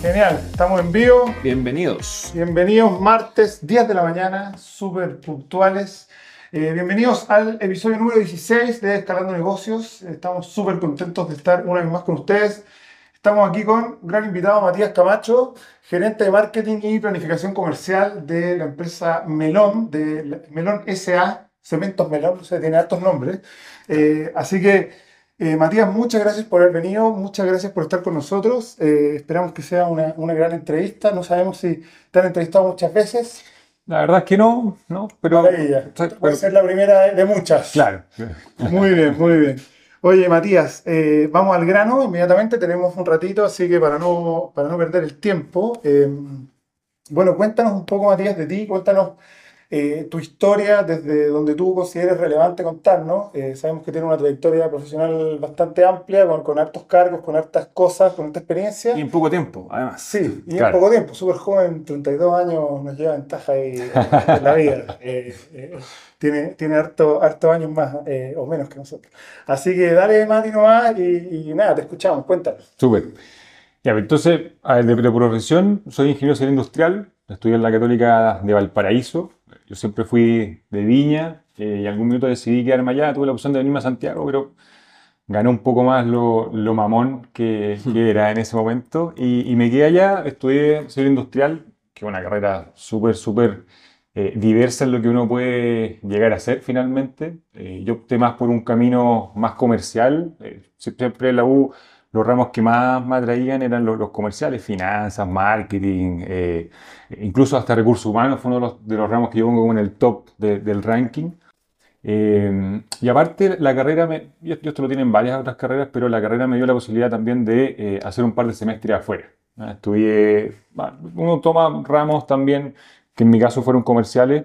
Genial, estamos en vivo. Bienvenidos. Bienvenidos, martes, 10 de la mañana, súper puntuales. Eh, bienvenidos al episodio número 16 de Escalando Negocios. Estamos súper contentos de estar una vez más con ustedes. Estamos aquí con un gran invitado, Matías Camacho, gerente de marketing y planificación comercial de la empresa Melón, de Melón SA, Cementos Melón, o sea, tiene altos nombres. Eh, así que, eh, Matías, muchas gracias por haber venido, muchas gracias por estar con nosotros. Eh, esperamos que sea una, una, gran entrevista. No sabemos si te han entrevistado muchas veces. La verdad es que no, no, pero... Maravilla. Puede ser la primera de muchas. Claro. Muy bien, muy bien. Oye, Matías, eh, vamos al grano inmediatamente, tenemos un ratito, así que para no, para no perder el tiempo, bueno, cuéntanos un poco, Matías, de ti, cuéntanos eh, tu historia desde donde tú consideres relevante contarnos. sabemos que tiene una trayectoria profesional bastante amplia, con, con hartos cargos, con hartas cosas, con harta experiencia. Y en poco tiempo, además. Sí, y en poco tiempo, súper joven, 32 años nos lleva ventaja ahí en la vida tiene, tiene harto, harto años más eh, o menos que nosotros. Así que dale, Mati, nomás y, y nada, te escuchamos, cuéntanos. Súper. Ya, pues, entonces, de, de, profesión, soy ingeniero civil industrial, estudié en la Católica de Valparaíso. Yo siempre fui de Viña eh, y algún minuto decidí quedarme allá. Tuve la opción de venirme a Santiago, pero gané un poco más lo, lo mamón que, que, era en ese momento. Y, y me quedé allá, estudié civil industrial, que es una carrera súper, súper eh, diversa en lo que uno puede llegar a ser finalmente. Eh, yo opté más por un camino más comercial. Eh, siempre en la U los ramos que más me atraían eran los, comerciales, finanzas, marketing, eh, incluso hasta recursos humanos fue uno de los, de los, ramos que yo pongo en el top de, del ranking. Eh, y aparte, la carrera, me, esto lo tiene en varias otras carreras, pero la carrera me dio la posibilidad también de eh, hacer un par de semestres afuera. Estudié, uno toma ramos también que en mi caso fueron comerciales,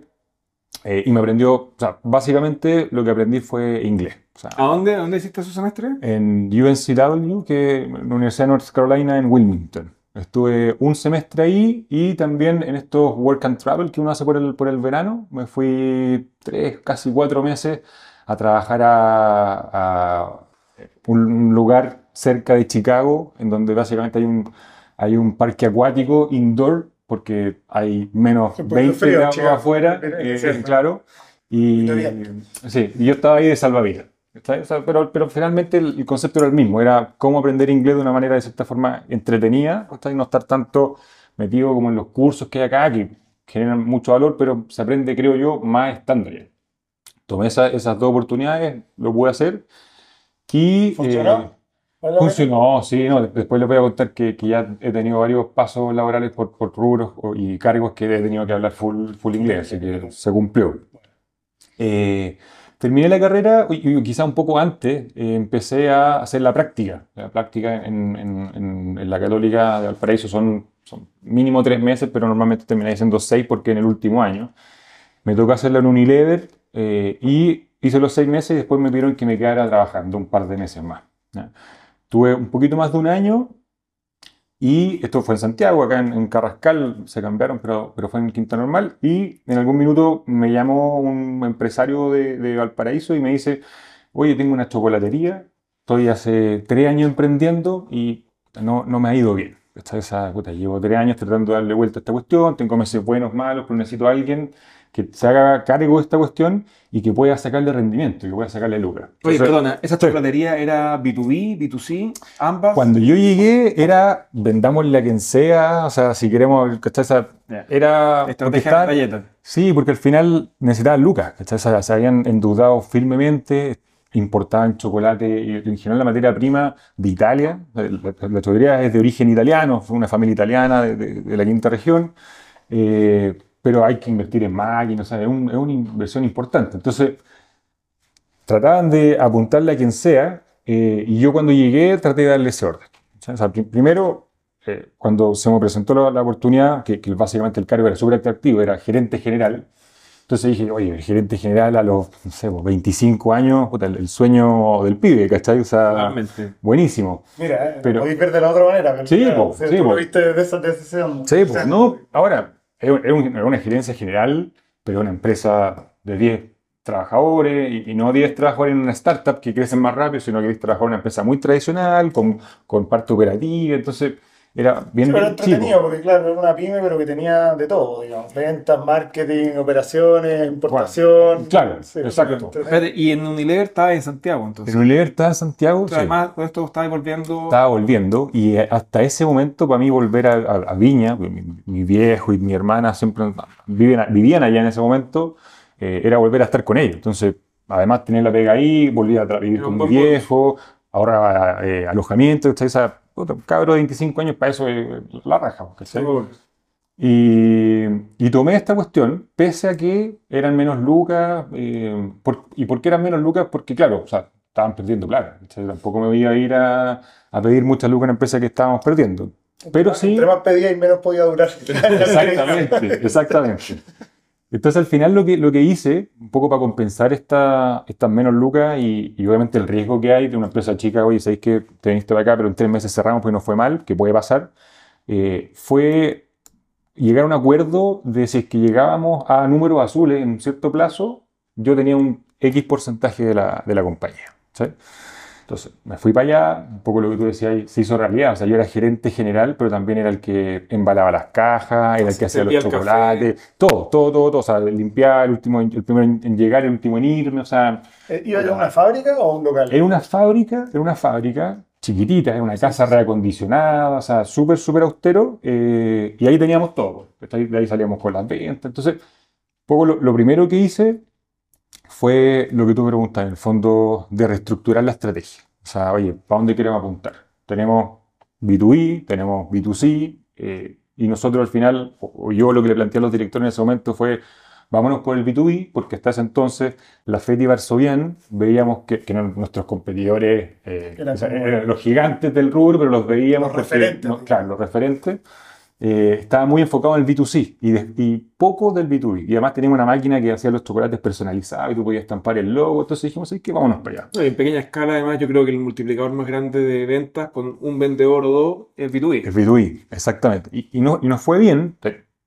eh, y me aprendió, o sea, básicamente lo que aprendí fue inglés. O sea, ¿A dónde, dónde hiciste su semestre? En UNCW, que es la Universidad de North Carolina en Wilmington. Estuve un semestre ahí y también en estos work and travel que uno hace por el, por el verano. Me fui tres, casi cuatro meses a trabajar a, a un lugar cerca de Chicago, en donde básicamente hay un, hay un parque acuático indoor porque hay menos 20 grados afuera, eh, claro. Y, sí, y yo estaba ahí de salvavidas. Pero, pero finalmente el, concepto era el mismo, era cómo aprender inglés de una manera de cierta forma entretenida, y no estar tanto metido como en los cursos que hay acá, que generan mucho valor, pero se aprende, creo yo, más estando allá. Tomé esas dos oportunidades, lo pude hacer. Y, ¿Funcionó? Funcionó, sí, no, después les voy a contar que, que ya he tenido varios pasos laborales por, por, rubros y cargos que he tenido que hablar full, full inglés, así que se cumplió. Eh, terminé la carrera quizá un poco antes eh, empecé a hacer la práctica. La práctica en, en, en, la Católica de Valparaíso son, son mínimo tres meses, pero normalmente terminé siendo seis porque en el último año me tocó hacerla en Unilever eh, y hice los seis meses y después me pidieron que me quedara trabajando un par de meses más. Tuve un poquito más de un año y esto fue en Santiago, acá en, Carrascal se cambiaron, pero, pero fue en Quinta Normal. Y en algún minuto me llamó un empresario de, de Valparaíso y me dice, oye, tengo una chocolatería, estoy hace tres años emprendiendo y no, no me ha ido bien. Esa, puta, llevo tres años tratando de darle vuelta a esta cuestión, tengo meses buenos, malos, pero necesito a alguien que se haga cargo de esta cuestión y que pueda sacarle rendimiento, que pueda sacarle lucro. Oye, perdona, ¿esa chocolatería era B2B, B2C, ambas? Cuando yo llegué era vendámosle a quien sea, o sea, si queremos, ¿cachai? Esa, era... Estrategia de. Sí, porque al final necesitaban lucas, ¿cachai? Se habían endeudado firmemente, importaban chocolate y en general la materia prima de Italia. La, la chocolatería es de origen italiano, fue una familia italiana de, de, de la quinta región. Eh, pero hay que invertir en máquinas, o sea, es, un, es, una inversión importante. Entonces, trataban de apuntarle a quien sea, eh, y yo cuando llegué traté de darle ese orden. O sea, primero, eh, cuando se me presentó la, la oportunidad, que, que, básicamente el cargo era súper atractivo, era gerente general, entonces dije, oye, el gerente general a los, no sé, 25 años, puta, el, el, sueño del pibe, ¿cachai? O sea, Realmente. buenísimo. Mira, eh, pero, podéis ver de la otra manera. Pero sí, claro, po, o sea, sí, tú po. lo viste de esa, de ese Sí, pues, no, ahora, es una gerencia general, pero una empresa de 10 trabajadores y, y, no 10 trabajadores en una startup que crecen más rápido, sino que 10 trabajadores en una empresa muy tradicional, con, con parte operativa. Entonces, era bien, Sí, pero chico. entretenido, porque claro, era una pyme, pero que tenía de todo, digamos, ventas, marketing, operaciones, importación. Claro, Sí, exacto. Y en Unilever estaba en Santiago, entonces. En Unilever estaba en Santiago, sí. Además, todo esto estaba volviendo. estaba volviendo y eh, hasta ese momento para mí volver a, a- a Viña, porque mi, mi viejo y mi hermana siempre viven, vivían allá en ese momento, eh, era volver a estar con ellos. Entonces, además tener la pega ahí, volví a vivir con mi viejo, ahora eh, alojamiento, ¿cachai? O sea, cabro de 25 años para eso eh, la raja, ¿cachai? Y, y tomé esta cuestión, pese a que eran menos lucas. eh, por- ¿Y por qué eran menos lucas? Porque, claro, o sea, estaban perdiendo plata. ¿cachai? Tampoco me iba a ir a, a pedir muchas lucas a una empresa que estábamos perdiendo. Pero sí. Entre más pedía y menos podía durar. Exactamente, exactamente. Entonces al final lo que, lo que hice, un poco para compensar esta, estas menos lucas y, obviamente el riesgo que hay de una empresa chica, oye, sabéis que te viniste acá, pero en tres meses cerramos porque no fue mal, que puede pasar, eh, fue llegar a un acuerdo de si es que llegábamos a números azules en un cierto plazo, yo tenía un X porcentaje de la, de la compañía. ¿sabes? Entonces, me fui para allá, un poco lo que tú decías se hizo realidad. O sea, yo era gerente general, pero también era el que embalaba las cajas, era el que hacía los chocolates, todo, todo, todo, todo. O sea, limpiar, el, último, el primero en, llegar, el último en irme. O sea, Eh, ¿Iba a una fábrica o a un local? era una fábrica, era una fábrica chiquitita, era una casa reacondicionada, o sea, súper, súper austero. eh, y ahí teníamos todo. ahí- De ahí salíamos con las ventas. Entonces, un poco lo, lo primero que hice fue lo que tú me preguntas, en el fondo, de reestructurar la estrategia. O sea, oye, ¿para dónde queremos apuntar? Tenemos B2B, tenemos B2C, eh, y nosotros al final, o, yo lo que le planteé a los directores en ese momento fue, vámonos por el B2B, porque hasta ese entonces la FED y Varsovien veíamos que, que eran nuestros competidores, eh, Eran eran los gigantes del rubro, pero los veíamos Los referentes. no, claro, los referentes. Eh, estaba muy enfocado en el B2C y, de- y poco del B2B. Y además teníamos una máquina que hacía los chocolates personalizados y tú podías estampar el logo. Entonces dijimos, ¿sabes qué? Vámonos para allá. No, en pequeña escala, además, yo creo que el multiplicador más grande de ventas con un vendedor o dos es B2B. El B2B, exactamente. Y, y no, y nos fue bien.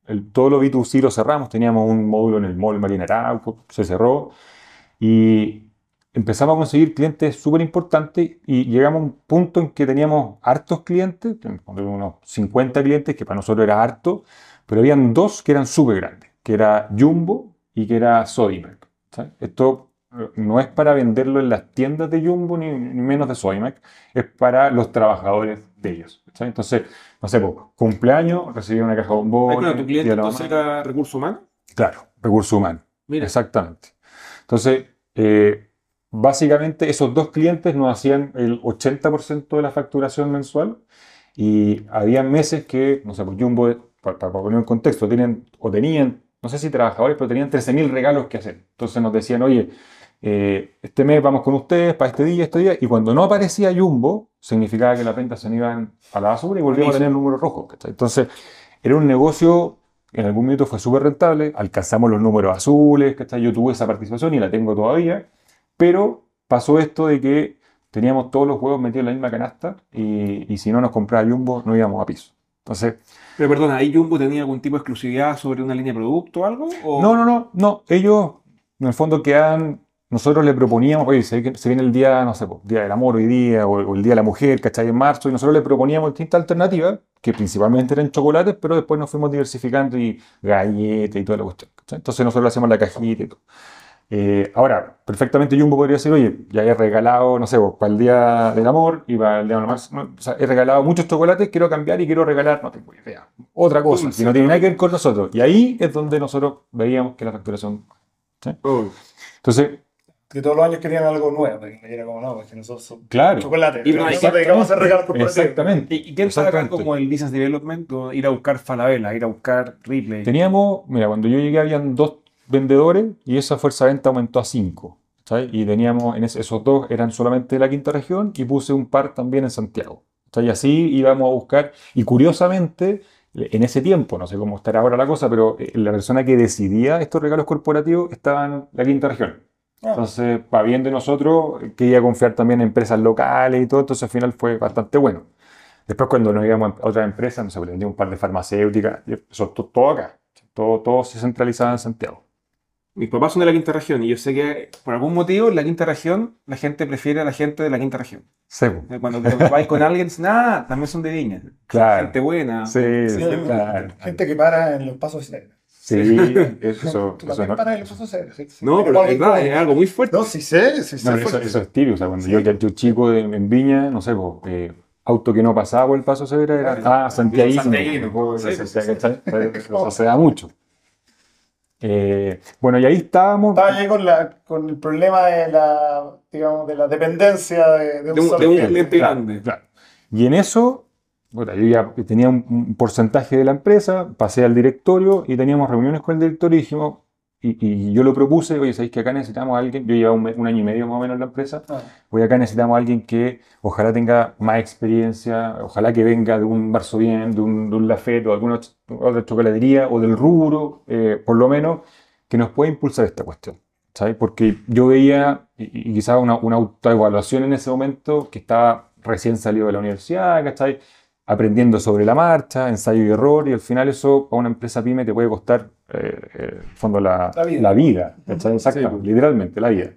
El- todo lo B2C lo cerramos. Teníamos un módulo en el mall Marina Arauco, se cerró. Y empezamos a conseguir clientes súper importantes y llegamos a un punto en que teníamos hartos clientes, unos 50 clientes, que para nosotros era harto, pero habían dos que eran súper grandes, que era Jumbo y que era Sodimac. ¿sabes? Esto eh, no es para venderlo en las tiendas de Jumbo ni, ni menos de Sodimac, es para los trabajadores de ellos. ¿sabes? Entonces, no sé, pues, cumpleaños, recibí una caja de bombones, bueno, tu cliente entonces era recursos humanos. Claro, recursos humanos. Mira, Exactamente. Entonces, eh, básicamente esos dos clientes nos hacían el 80% de la facturación mensual y había meses que, no sé, pues Jumbo, para, para poner en contexto, tenían, o tenían, no sé si trabajadores, pero tenían 13.000 regalos que hacer. Entonces nos decían, oye, eh, este mes vamos con ustedes para este día, este día, y cuando no aparecía Jumbo, significaba que las ventas se iban a la basura y volvíamos a tener números rojos. ¿cachai? Entonces, era un negocio en algún momento fue súper rentable, alcanzamos los números azules, ¿cachai? Yo tuve esa participación y la tengo todavía, pero pasó esto de que teníamos todos los huevos metidos en la misma canasta y, y si no nos compraba Jumbo no íbamos a piso. Entonces, pero perdona, ¿ahí Jumbo tenía algún tipo de exclusividad sobre una línea de producto o algo? ¿O- no, no, no, no, ellos en el fondo quedan, nosotros le proponíamos, oye, se, viene el día, no sé, día del amor hoy día, o, el día de la mujer, ¿cachai? En marzo, y nosotros le proponíamos distintas alternativas, que principalmente eran chocolates, pero después nos fuimos diversificando y galletas y toda la cuestión, ¿cachai? Entonces nosotros hacemos la cajita y todo. Eh, ahora, perfectamente Jumbo podría decir, oye, ya he regalado, no sé, pues, para el Día del Amor y para el Día Amor, no, o sea, he regalado muchos chocolates, quiero cambiar y quiero regalar, no tengo idea, otra cosa, Dulce, que no tiene nada que ver con nosotros. Y ahí es donde nosotros veíamos que la facturación... Oh. Entonces, Que todos los años querían algo nuevo. Y era como, no, porque nosotros somos claro, chocolate. Y nosotros dedicamos a corporativos. exactamente. ¿Y quién acá como el business development? o ir a buscar Falabella, ir a buscar Ripley. Teníamos, mira, cuando yo llegué habían dos vendedores y esa fuerza de venta aumentó a cinco. ¿sabes? Y teníamos, en ese- esos dos eran solamente de la quinta región y puse un par también en Santiago. ¿sabes? Y así íbamos a buscar, y curiosamente, en ese tiempo, no sé cómo estará ahora la cosa, pero eh, la persona que decidía estos regalos corporativos estaba en la quinta región. Ah. Entonces, para bien de nosotros, quería confiar también en empresas locales y todo, entonces al final fue bastante bueno. Después cuando nos íbamos a otras empresas, no sé, vendía un par de farmacéuticas, eso to- todo acá, todo, todo se centralizaba en Santiago. Mis papás son de la quinta región y yo sé que por algún motivo en la quinta región la gente prefiere a la gente de la quinta región. Sí. Eh, Cuando te vais con alguien, dicen, ah, también son de Viña. Claro. Gente buena. Sí, Sí, sí, claro. Gente que para en los pasos cebra. Sí, eso, Tú eso también no, paras en los pasos cebra. sí, sí. No, pero es verdad, es algo muy fuerte. No, sí sé, sí sé. no, eso, es típico. O sea, cuando yo, yo chico en Viña, no sé, po, eh, auto que no pasaba por el paso severa era, ah, Santiago. Sí, sí, Eso se da mucho. Eh, bueno, y ahí estábamos. Estaba ahí con, la, con el problema de la, digamos, de la dependencia de, de un De un- solo de un cliente. Claro, grande. claro. Y en eso, yo ya tenía un, un porcentaje de la empresa, pasé al directorio y teníamos reuniones con el directorio y dijimos, y, y yo lo propuse, oye, ¿sabéis que acá necesitamos a alguien? Yo llevaba un, un año y medio más o menos en la empresa, Ah, hoy acá necesitamos a alguien que ojalá tenga más experiencia, ojalá que venga de un Varsovien, de un, de un Lafette o alguna otra chocolatería o del rubro, eh, por lo menos, que nos pueda impulsar esta cuestión. ¿sabes? Porque yo veía, y, y quizás una, una autoevaluación en ese momento, que estaba recién salido de la universidad, ¿cachai? Aprendiendo sobre la marcha, ensayo y error, y al final eso a una empresa pyme te puede costar, eh, eh, en fondo, la, La vida. ¿cachai? Exacto, pues. literalmente, la vida.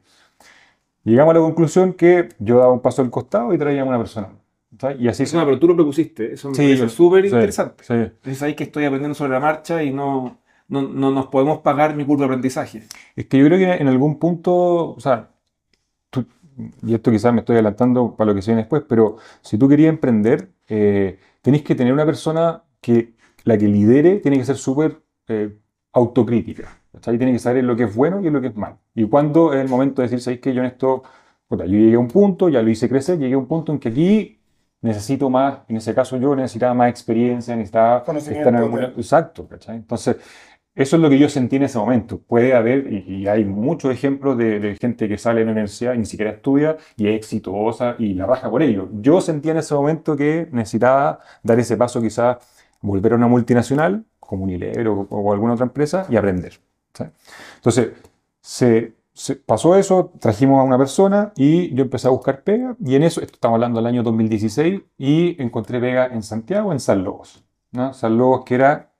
Llegamos a la conclusión que yo daba un paso al costado y traía a una persona. ¿sabes? Y así Eso, no, pero tú lo propusiste. Eso me Sí, parece súper sí, interesante. sí. Entonces ahí que estoy aprendiendo sobre la marcha y no, no, no nos podemos pagar mi curva de aprendizaje. Es que yo creo que en algún punto, o sea, y esto quizás me estoy adelantando para lo que se viene después, pero si tú querías emprender, eh, tenés que tener una persona que la que lidere tiene que ser súper eh, autocrítica. ¿cachai? Tiene que saber lo que es bueno y lo que es malo. Y cuando es el momento de decir, ¿sabéis que yo en esto, yo llegué a un punto, ya lo hice crecer, llegué a un punto en que aquí necesito más, en ese caso yo necesitaba más experiencia, necesitaba estar en algún- de- Exacto, ¿cachai? Entonces, eso es lo que yo sentí en ese momento. Puede haber, y, hay muchos ejemplos de, gente que sale de la universidad y ni siquiera estudia y es exitosa y la raja por ello. Yo sentía en ese momento que necesitaba dar ese paso, quizás volver a una multinacional, como Unilever o, o alguna otra empresa, y aprender. Entonces, se, pasó eso, trajimos a una persona y yo empecé a buscar pega, y en eso, estamos hablando del año 2016, y encontré pega en Santiago, en San Lobos. San Lobos, que era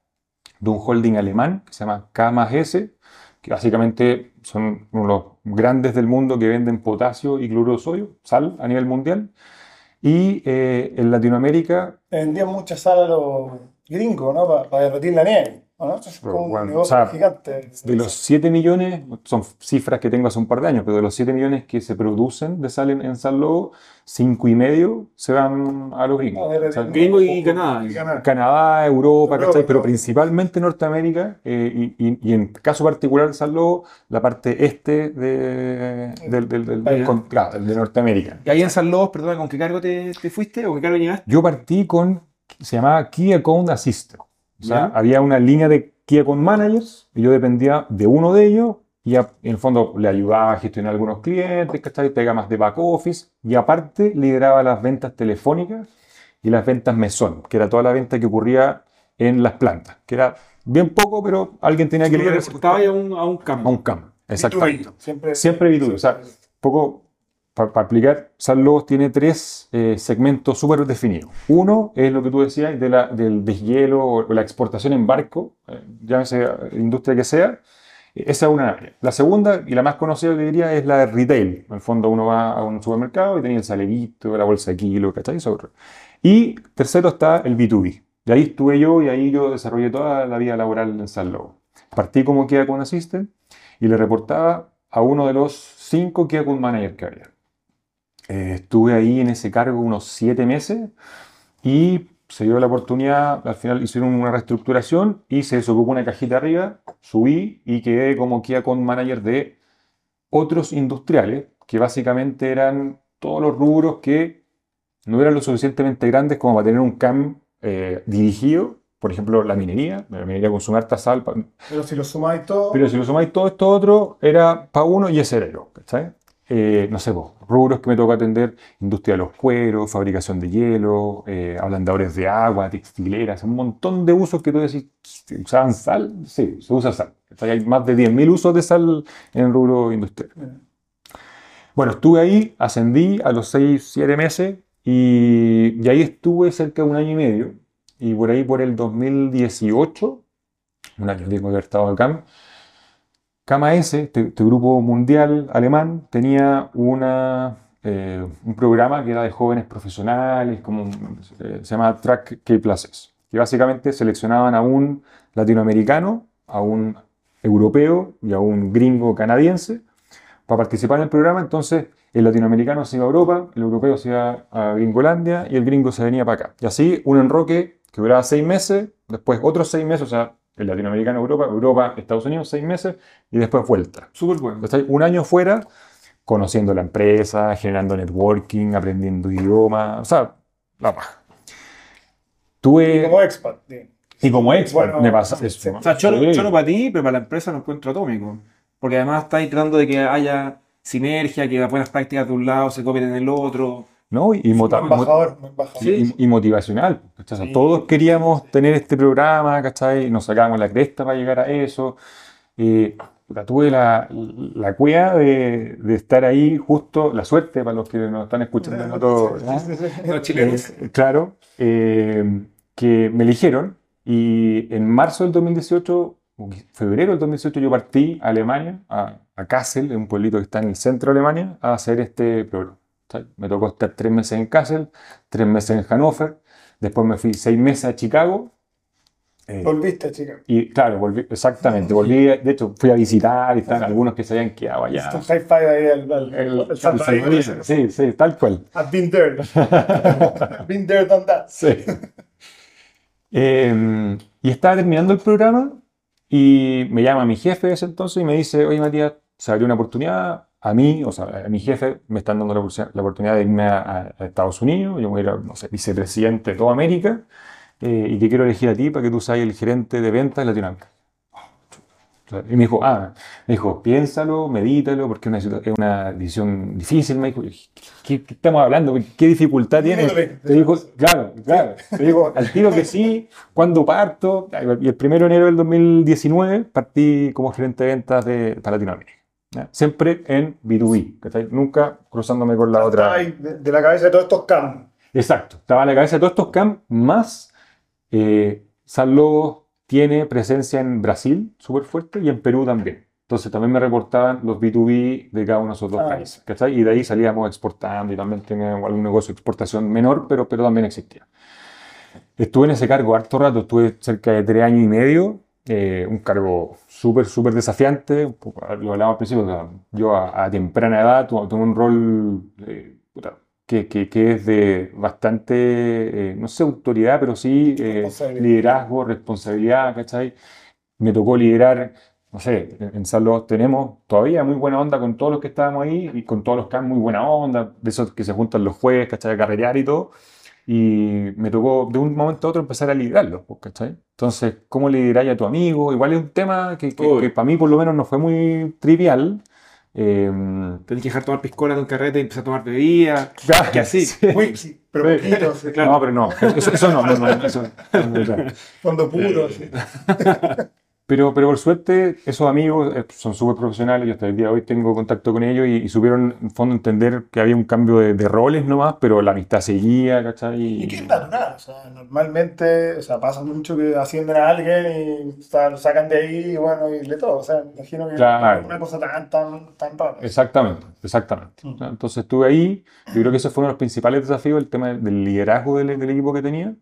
de un holding alemán que se llama K más S, que básicamente son los grandes del mundo que venden potasio y cloruro de sodio, sal a nivel mundial. Y eh, en Latinoamérica, vendían mucha sal a los gringos, ¿no? Para derretir la nieve, ¿o ¿no? Es como un Bueno, negocio o sea, gigante. de los 7 millones, son cifras que tengo hace un par de años, pero de los 7 millones que se producen de sal en, en San Lobo, 5 y medio se van a los No, gringos. de- O sea, de- Gringo y Canadá. y Canadá. Canadá, Europa, Europa, ¿cachai? pero principalmente Norteamérica eh, y, y- y en caso particular de San Lobo, la parte este de, del, del- del- del- Ah, con- claro, de Norteamérica. Y ahí en San Lobos, perdón, ¿con qué cargo te, te fuiste o qué cargo llegaste? Yo partí con, se llamaba Key Account Assistant. O sea, había una línea de Key Account Managers y yo dependía de uno de ellos y a- en el fondo le ayudaba a gestionar algunos clientes, ¿cachai? Pega más de back office y aparte lideraba las ventas telefónicas y las ventas mesón, que era toda la venta que ocurría en las plantas, que era bien poco, pero alguien tenía que liderar Estaba a un, a un a campo. un campo. Exactamente. Siempre, Siempre B2B. O sea, poco para explicar, San Lobos tiene tres eh, segmentos súper definidos. Uno es lo que tú decías de la- del deshielo o, la exportación en barco, eh, llámese eh, industria que sea. Esa es una área. La segunda y la más conocida, que diría, es la de retail. En el fondo, uno va a un supermercado y tenía el salerito, la bolsa de kilo, ¿cachai? Eso. Y tercero está el B2B. De ahí estuve yo y ahí yo desarrollé toda la vida laboral en San Lobos. Partí como Key Account Assistant y le reportaba a uno de los cinco Key Account Manager que había. Eh, estuve ahí en ese cargo unos siete meses y se dio la oportunidad, al final hicieron una reestructuración y se desocupó una cajita arriba, subí y quedé como Key Account Manager de otros industriales que básicamente eran todos los rubros que no eran lo suficientemente grandes como para tener un CAM eh, dirigido, por ejemplo, la minería, la minería consume harta sal, Pero si lo sumáis todo, pero si lo sumáis todo esto otro, era para uno y ese era yo, ¿cachai? Eh, no sé, vos, rubros que me toca atender, industria de los cueros, fabricación de hielo, eh, ablandadores de agua, textileras, un montón de usos que tú decís, ¿se ¿usaban sal? Sí, se usa sal. Hay más de 10.000 usos de sal en el rubro industrial. Bueno, estuve ahí, ascendí a los 6, 7 meses y, y ahí estuve cerca de un año y medio. Y por ahí, por el 2018, un año tengo que haber estado acá, KMS, este, este grupo mundial alemán, tenía una, eh, un programa que era de jóvenes profesionales, como eh, se llama Track K Classes, que básicamente seleccionaban a un latinoamericano, a un europeo y a un gringo canadiense para participar en el programa. Entonces, el latinoamericano se iba a Europa, el europeo se iba a Gringolandia y el gringo se venía para acá. Y así, un enroque que duraba seis meses, después otros seis meses, o sea, el latinoamericano Europa, Europa, Estados Unidos, seis meses y después vuelta. Súper bueno. ¿Cachai? Un año fuera, conociendo la empresa, generando networking, aprendiendo idioma, o sea, la paja. Tuve, Como expat. sí. y como expert, Bueno, me pasa sí, eso. sí. O sea, choro, choro para ti, pero para la empresa lo encuentro atómico. Porque además estáis tratando de que haya sinergia, que las buenas prácticas de un lado se copien en el otro. ¿No? Y, embajador, embajador. y, y motivacional. ¿cachai? O sea, Sí. Todos queríamos tener este programa, ¿cachai? Nos sacábamos la cresta para llegar a eso. Eh, tuve la, la cueva de, de estar ahí justo, la suerte para los que nos están escuchando en. Los chilenos. Eh, claro, eh, que me eligieron y en marzo del 2018, o qui- febrero del 2018, yo partí a Alemania, a, a Kassel, un pueblito que está en el centro de Alemania, a hacer este programa. Me tocó estar tres meses en Kassel, tres meses en Hannover, después me fui seis meses a Chicago. eh, Volviste, chica. y claro, volví, exactamente, volví, de hecho fui a visitar y están algunos que se habían quedado allá. Un high five ahí El- salvavidas. el salvavidas, sí, sí, tal cual. I've been there. I've been there, done that. Sí. Eh, y estaba terminando el programa y me llama mi jefe de ese entonces y me dice, oye Matías, se abrió una oportunidad a mí, o sea, a mi jefe me están dando la, oportunidad- la oportunidad de irme a, Estados Unidos, yo voy a ir a, no sé, vicepresidente de toda América eh, y te quiero elegir a ti para que tú seas el gerente de ventas de Latinoamérica. Y me dijo, ah, me dijo, piénsalo, medítalo, porque es una, es una decisión difícil. Me dijo, ¿qué, qué estamos hablando? ¿Qué dificultad tiene? Dígale. Te dijo, claro, claro. Te digo, al tiro que sí, cuando parto. Y el primero de enero del 2019 partí como gerente de ventas de, para Latinoamérica. ¿Ya? Siempre en B2B, ¿cachai? Nunca cruzándome con la otra. ahí de, de la cabeza de todos estos cam. Exacto, estaba en la cabeza de todos estos camps, más eh, San Lobos tiene presencia en Brasil súper fuerte y en Perú también. Entonces también me reportaban los B2B de cada uno de esos dos Ah. países, ¿cachai? Y de ahí salíamos exportando y también tenía algún negocio de exportación menor, pero, pero también existía. Estuve en ese cargo harto rato, estuve cerca de tres años y medio, eh, un cargo súper, súper desafiante, lo hablaba al principio, yo a, a temprana edad tu- tuve un rol eh, que, que- que es de bastante, eh, no sé, autoridad, pero sí eh, Responsabilidad. liderazgo, responsabilidad, ¿cachai? Me tocó liderar, no sé, en Luis tenemos todavía muy buena onda con todos los que estábamos ahí y con todos los que han muy buena onda, de esos que se juntan los jueves, ¿cachai? A carrerear y todo. Y me tocó de un momento a otro empezar a liderarlos, pues, ¿cachai? Entonces, ¿cómo liderar a tu amigo? Igual es un tema que, que- que para mí por lo menos no fue muy trivial. Eh, Tenés que dejar tomar piscola en un carrete y empezar a tomar bebida. Que así. sí. Whisky, pero Sí. poquito, sí. Claro. No, pero no, eso, eso no, no, no, eso- no. Fondo puro, sí. Pero, pero por suerte, esos amigos eh, son súper profesionales. Yo hasta el día de hoy tengo contacto con ellos y, y supieron, en fondo, entender que había un cambio de, de roles nomás, pero la amistad seguía, ¿cachai? Y que es natural, o sea, normalmente, o sea, pasa mucho que ascienden a alguien y o sea, lo sacan de ahí y bueno, y de todo, o sea, imagino que Claro. no es una cosa tan, tan, tan rara. Exactamente, exactamente. Mm. Entonces estuve ahí, yo creo que ese fue uno de los principales desafíos, el tema del liderazgo del, del equipo que tenía.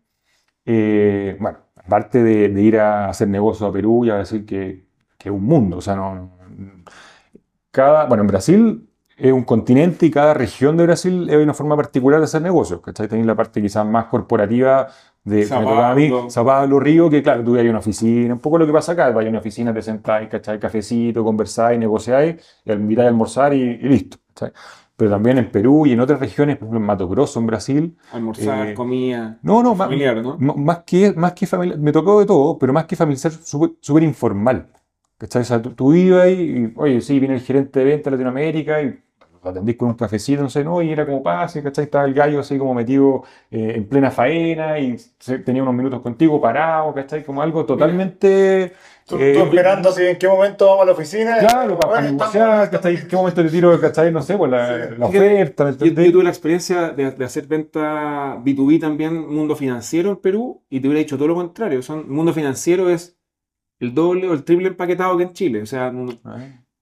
Eh, bueno, aparte de, de ir a hacer negocio a Perú y a decir que, que es un mundo, o sea, no, cada, bueno, en Brasil es un continente y cada región de Brasil es una forma particular de hacer negocios, ¿cachai? Tenéis la parte quizás más corporativa de Sao Paulo. Sao Paulo, Río, que claro, tú hay una oficina, un poco lo que pasa acá, a una oficina, te sentáis, ¿cachai? Cafecito, conversáis, negociáis, invitáis a almorzar y, y listo, ¿cachai? Pero también en Perú y en otras regiones, por ejemplo en Mato Grosso, en Brasil, Almorzar, Eh, comida. no, no, más, Familiar, ¿no? m- más que, más que familiar, me tocó de todo, pero más que familiar, súper informal. ¿Cachai? O sea, tú, tú ibas y, oye, sí, viene el gerente de venta de Latinoamérica y lo atendís con un cafecito, no sé, no, y era como pase, ¿cachai? Estaba el gallo así como metido eh, en plena faena y se- tenía unos minutos contigo parado, ¿cachai? Como algo totalmente... Tú, eh, tú esperando así, en qué momento vamos a la oficina. Claro, para, Bueno, negociar, ¿cachai? ¿En qué momento te tiro, ¿cachai? No sé, pues la, Sí. la oferta, ¿me Yo, tuve la experiencia de, de hacer venta B2B también, mundo financiero en Perú, y te hubiera dicho todo lo contrario. Son, mundo financiero es el doble o el triple empaquetado que en Chile. O sea, no,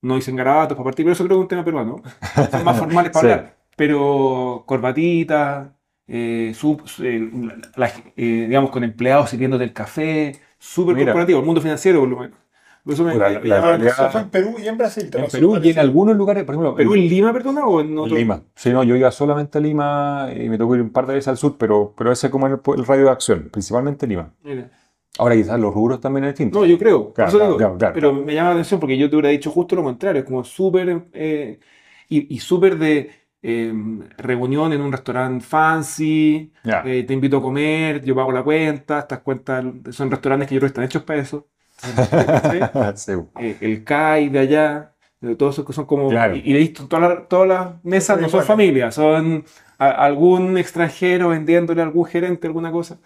no dicen garabatos para partir, pero eso creo que es un tema peruano. Son más formales para Sí. hablar. Pero corbatitas, eh, sub- eh, la- eh, digamos, con empleados sirviéndote el café, súper corporativo, el mundo financiero por lo menos. Eso me, la- llama la- la Eso fue en Perú y en Brasil. En Perú y en algunos lugares, por ejemplo, ¿Perú en Lima, perdona, o en otro? En Lima. Sí, no, yo iba solamente a Lima y me tocó ir un par de veces al sur, pero, pero ese es como el, el radio de acción, principalmente Lima. Mira. Ahora quizás los rubros también es distinto. No, yo creo. Claro, eso digo. claro, claro. Pero me llama la atención porque yo te hubiera dicho justo lo contrario. Es como súper. eh, y y súper de eh, reunión en un restaurante fancy. Ya. eh, te invito a comer, yo pago la cuenta. Estas cuentas son restaurantes que yo creo que están hechos para eso. ¿Sí? Eh, el CAI de allá. de Todos esos que son como. Claro. Y, y he visto todas las, todas las mesas no son Iguales. familias, son a- algún extranjero vendiéndole a algún gerente alguna cosa.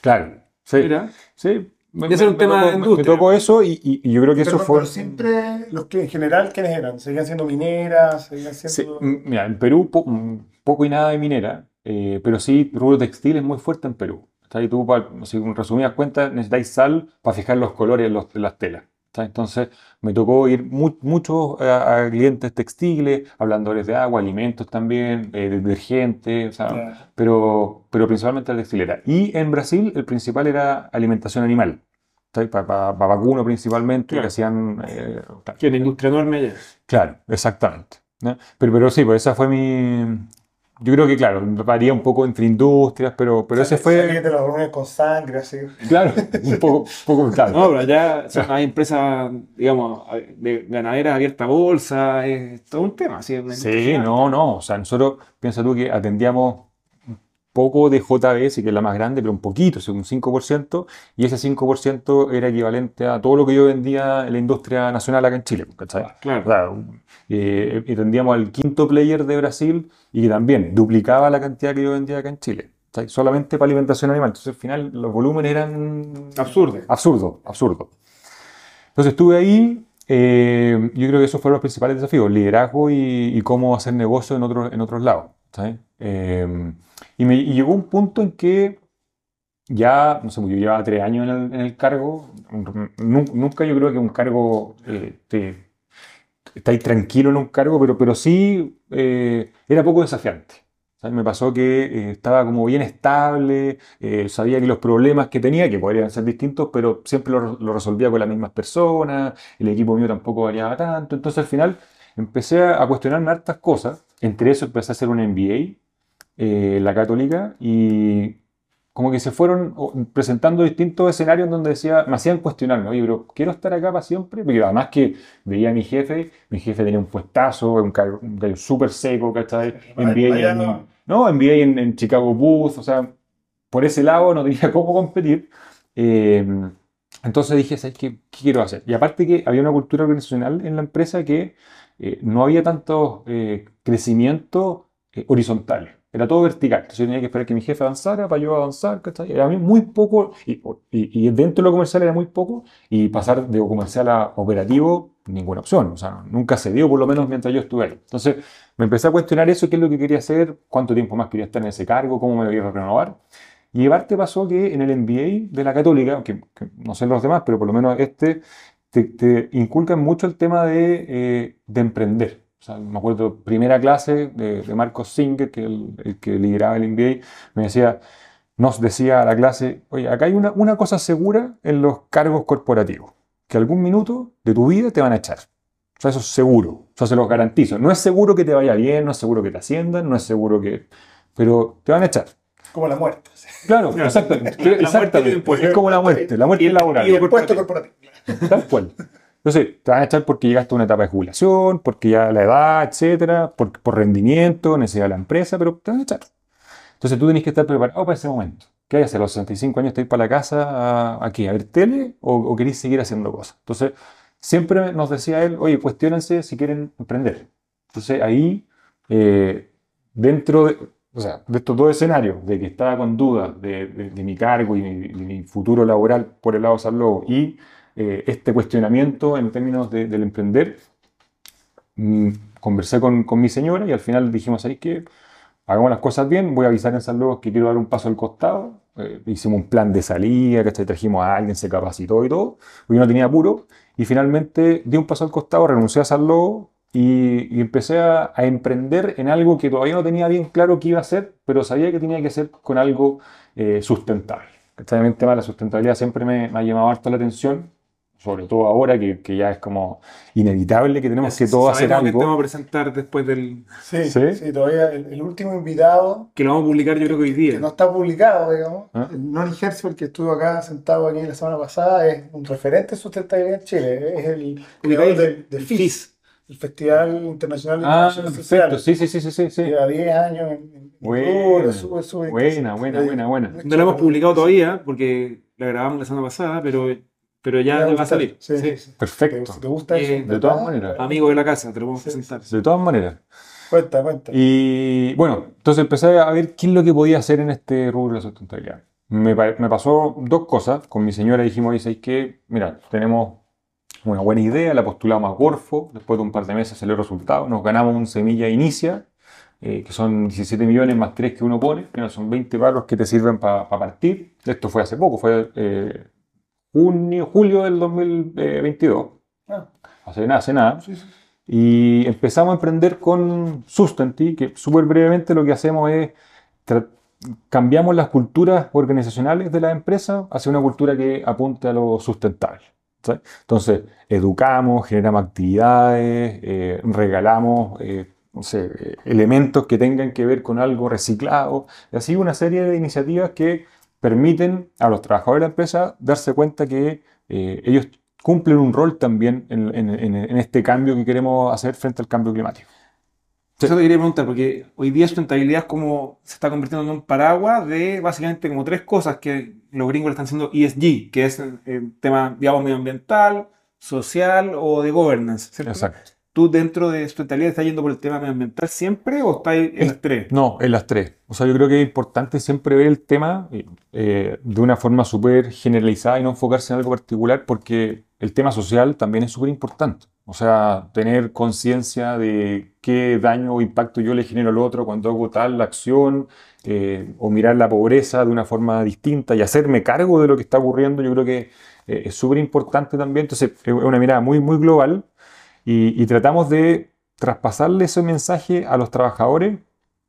Claro. Sí. Mira. Sí. Me, un me tema tocó, de me- tocó eso y, y- y yo creo que Pero, eso fue. pero siempre, los que en general, ¿quiénes eran? ¿Seguían siendo mineras? ¿Seguían Sí, siendo...? m- mira, en Perú po- mm, poco y nada de minera, eh, pero sí rubro textil es muy fuerte en Perú. ¿está? Y tú, pa- si en resumidas cuentas, necesitáis sal para fijar los colores en, los- en las telas. Entonces me tocó ir mu- mucho a, a clientes textiles, habladores de agua, alimentos también, eh, detergentes, pero, pero principalmente la textilera. Y en Brasil el principal era alimentación animal. Para vacuno principalmente, Claro. que hacían... eh, Que una industria enorme. Claro, exactamente. ¿no? Pero, pero sí, pues esa fue mi... Yo creo que, claro, varía un poco entre industrias, pero, pero ese Salían fue... de las reuniones con sangre, así. Claro, un poco, poco claro. No, pero allá son- hay empresas, digamos, de ganaderas abiertas a bolsa, es todo un tema. así, Sí, no, no. O sea, nosotros, piensa tú que atendíamos un poco de JBS, que es la más grande, pero un poquito, o sea, un 5%, y ese 5% era equivalente a todo lo que yo vendía en la industria nacional acá en Chile, ¿cachai? Claro. O sea, eh, y tendríamos al quinto player de Brasil y que también duplicaba la cantidad que yo vendía acá en Chile. ¿cachai? Solamente para alimentación animal. Entonces, al final, los volúmenes eran Absurdo. absurdos, absurdos. Entonces, estuve ahí. eh, yo creo que esos fueron los principales desafíos: liderazgo y, y cómo hacer negocio en otros, en otros lados. ¿Sabes? Eh, y, llegó un punto en que ya, no sé, yo llevaba tres años en el, cargo. Nu- Nunca yo creo que un cargo eh, estáis tranquilo en un cargo, pero, pero sí eh, era poco desafiante. Me pasó que eh, estaba como bien estable, eh, sabía que los problemas que tenía, que podrían ser distintos, pero siempre lo, lo resolvía con las mismas personas, el equipo mío tampoco variaba tanto, entonces al final empecé a cuestionarme hartas cosas, entre eso empecé a hacer un MBA eh, la católica y como que se fueron presentando distintos escenarios en donde decía, me hacían cuestionarme, oye, pero quiero estar acá para siempre, porque además que veía a mi jefe, mi jefe tenía un puestazo, un gallo súper seco, ¿cachai? MBA en, no. no, MBA en, en Chicago Booth, o sea, por ese lado no tenía cómo competir. Eh, entonces dije, ¿sabes qué, qué quiero hacer? Y aparte que había una cultura organizacional en la empresa que eh, no había tanto eh, crecimiento eh, horizontal. Era todo vertical. Entonces yo tenía que esperar que mi jefe avanzara para yo avanzar. Era muy poco, y, y- y dentro de lo comercial era muy poco, y pasar de comercial a operativo, ninguna opción. O sea, nunca se dio, por lo menos mientras yo estuve ahí. Entonces me empecé a cuestionar eso, qué es lo que quería hacer, cuánto tiempo más quería estar en ese cargo, cómo me iba a renovar. Y pasó que en el MBA de la Católica, que, que no sé los demás, pero por lo menos este, te, te inculcan mucho el tema de, eh, de emprender. O sea, me acuerdo, primera clase de, de Marcos Singer, que el, el que lideraba el MBA, me decía, nos decía a la clase, oye, acá hay una, una cosa segura en los cargos corporativos, que algún minuto de tu vida te van a echar. O sea, eso es seguro, o se los garantizo. No es seguro que te vaya bien, no es seguro que te asciendan, no es seguro que... Pero te van a echar. Como la muerte. Claro, exactamente. La muerte exactamente. Es como la muerte, la muerte Y el- laboral. y El puesto corporativo. Tal cual. Entonces, te van a echar porque llegaste a una etapa de jubilación, porque ya la edad, etcétera, por, por rendimiento, necesidad de la empresa, pero te van a echar. Entonces, tú tenés que estar preparado para ese momento. ¿Qué hay que hacer? A los 65 años te ir para la casa a, aquí, a ver tele o, o queréis seguir haciendo cosas. Entonces, siempre nos decía él, oye, cuestionense si quieren emprender. Entonces, ahí, eh, dentro de, o sea, de estos dos escenarios, de que estaba con dudas de, de- de mi cargo y mi, mi futuro laboral por el lado San Lobo y eh, este cuestionamiento en términos de- del emprender, mm, conversé con, con mi señora y al final dijimos, ¿sabéis qué? Hagamos las cosas bien, voy a avisar en San Lobo que quiero dar un paso al costado eh, hicimos un plan de salida, ¿cachai? Trajimos a alguien, se capacitó y todo, porque yo no tenía apuro, y finalmente di un paso al costado, renuncié a Salvo y, y empecé a, a emprender en algo que todavía no tenía bien claro qué iba a hacer, pero sabía que tenía que ser con algo eh, sustentable. El tema de la sustentabilidad siempre me, me ha llamado harto la atención, sobre todo ahora que, que ya es como inevitable que tenemos que todos hacer Sabemos que te algo. vamos a presentar después del... Sí, ¿Sí? sí, todavía el, el último invitado que lo vamos a publicar yo creo que hoy día. que no está publicado, digamos, ¿Ah? el Noni Hertzberg que estuvo acá sentado aquí la semana pasada, es un referente de sustentabilidad en Chile, es el creador del, del FIS, el Festival Internacional de Ah, perfecto, sí, sí, sí, sí, sí. sí. Lleva 10 años en, en Buena, buena, buena, buena, No lo hemos publicado todavía porque la grabamos la semana pasada, pero, pero ya va va a salir. Sí, Sí. Perfecto. Si te gusta Eh, eso, de todas maneras. Amigo de la casa, te lo vamos a Sí, presentar. De todas maneras. Cuenta, cuenta. Y bueno, entonces empecé a ver qué es lo que podía hacer en este rubro de la sustentabilidad. Me pasó dos cosas. Con mi señora dijimos, dice, que, mira, tenemos una buena idea, la postulamos a Corfo, después de un par de meses salió el resultado, nos ganamos un semilla inicia, eh, que son 17 millones más 3 que uno pone, que no son 20 palos que te sirven para partir. Esto fue hace poco, fue eh, junio, julio del 2022, Ah, hace nada, hace nada. sí, sí. Y empezamos a emprender con Sustenti, que súper brevemente lo que hacemos es cambiamos las culturas organizacionales de la empresa hacia una cultura que apunte a lo sustentable. Entonces, educamos, generamos actividades, eh, regalamos eh, elementos que tengan que ver con algo reciclado, y así una serie de iniciativas que permiten a los trabajadores de la empresa darse cuenta que eh, ellos cumplen un rol también en este cambio que queremos hacer frente al cambio climático. Eso te quería preguntar, porque hoy día sustentabilidad es como se está convirtiendo en un paraguas de básicamente como tres cosas que los gringos le están haciendo ESG, que es el, el tema, digamos, medioambiental, social o de governance, ¿cierto? Exacto. ¿Tú dentro de sustentabilidad estás yendo por el tema medioambiental siempre o estás en las tres? No, en las tres. O sea, yo creo que es importante siempre ver el tema eh, de una forma súper generalizada y no enfocarse en algo particular porque el tema social también es súper importante. O sea, tener conciencia de qué daño o impacto yo le genero al otro cuando hago tal acción eh, o mirar la pobreza de una forma distinta y hacerme cargo de lo que está ocurriendo, yo creo que eh, es súper importante también. Entonces, es una mirada muy, muy global y, y tratamos de traspasarle ese mensaje a los trabajadores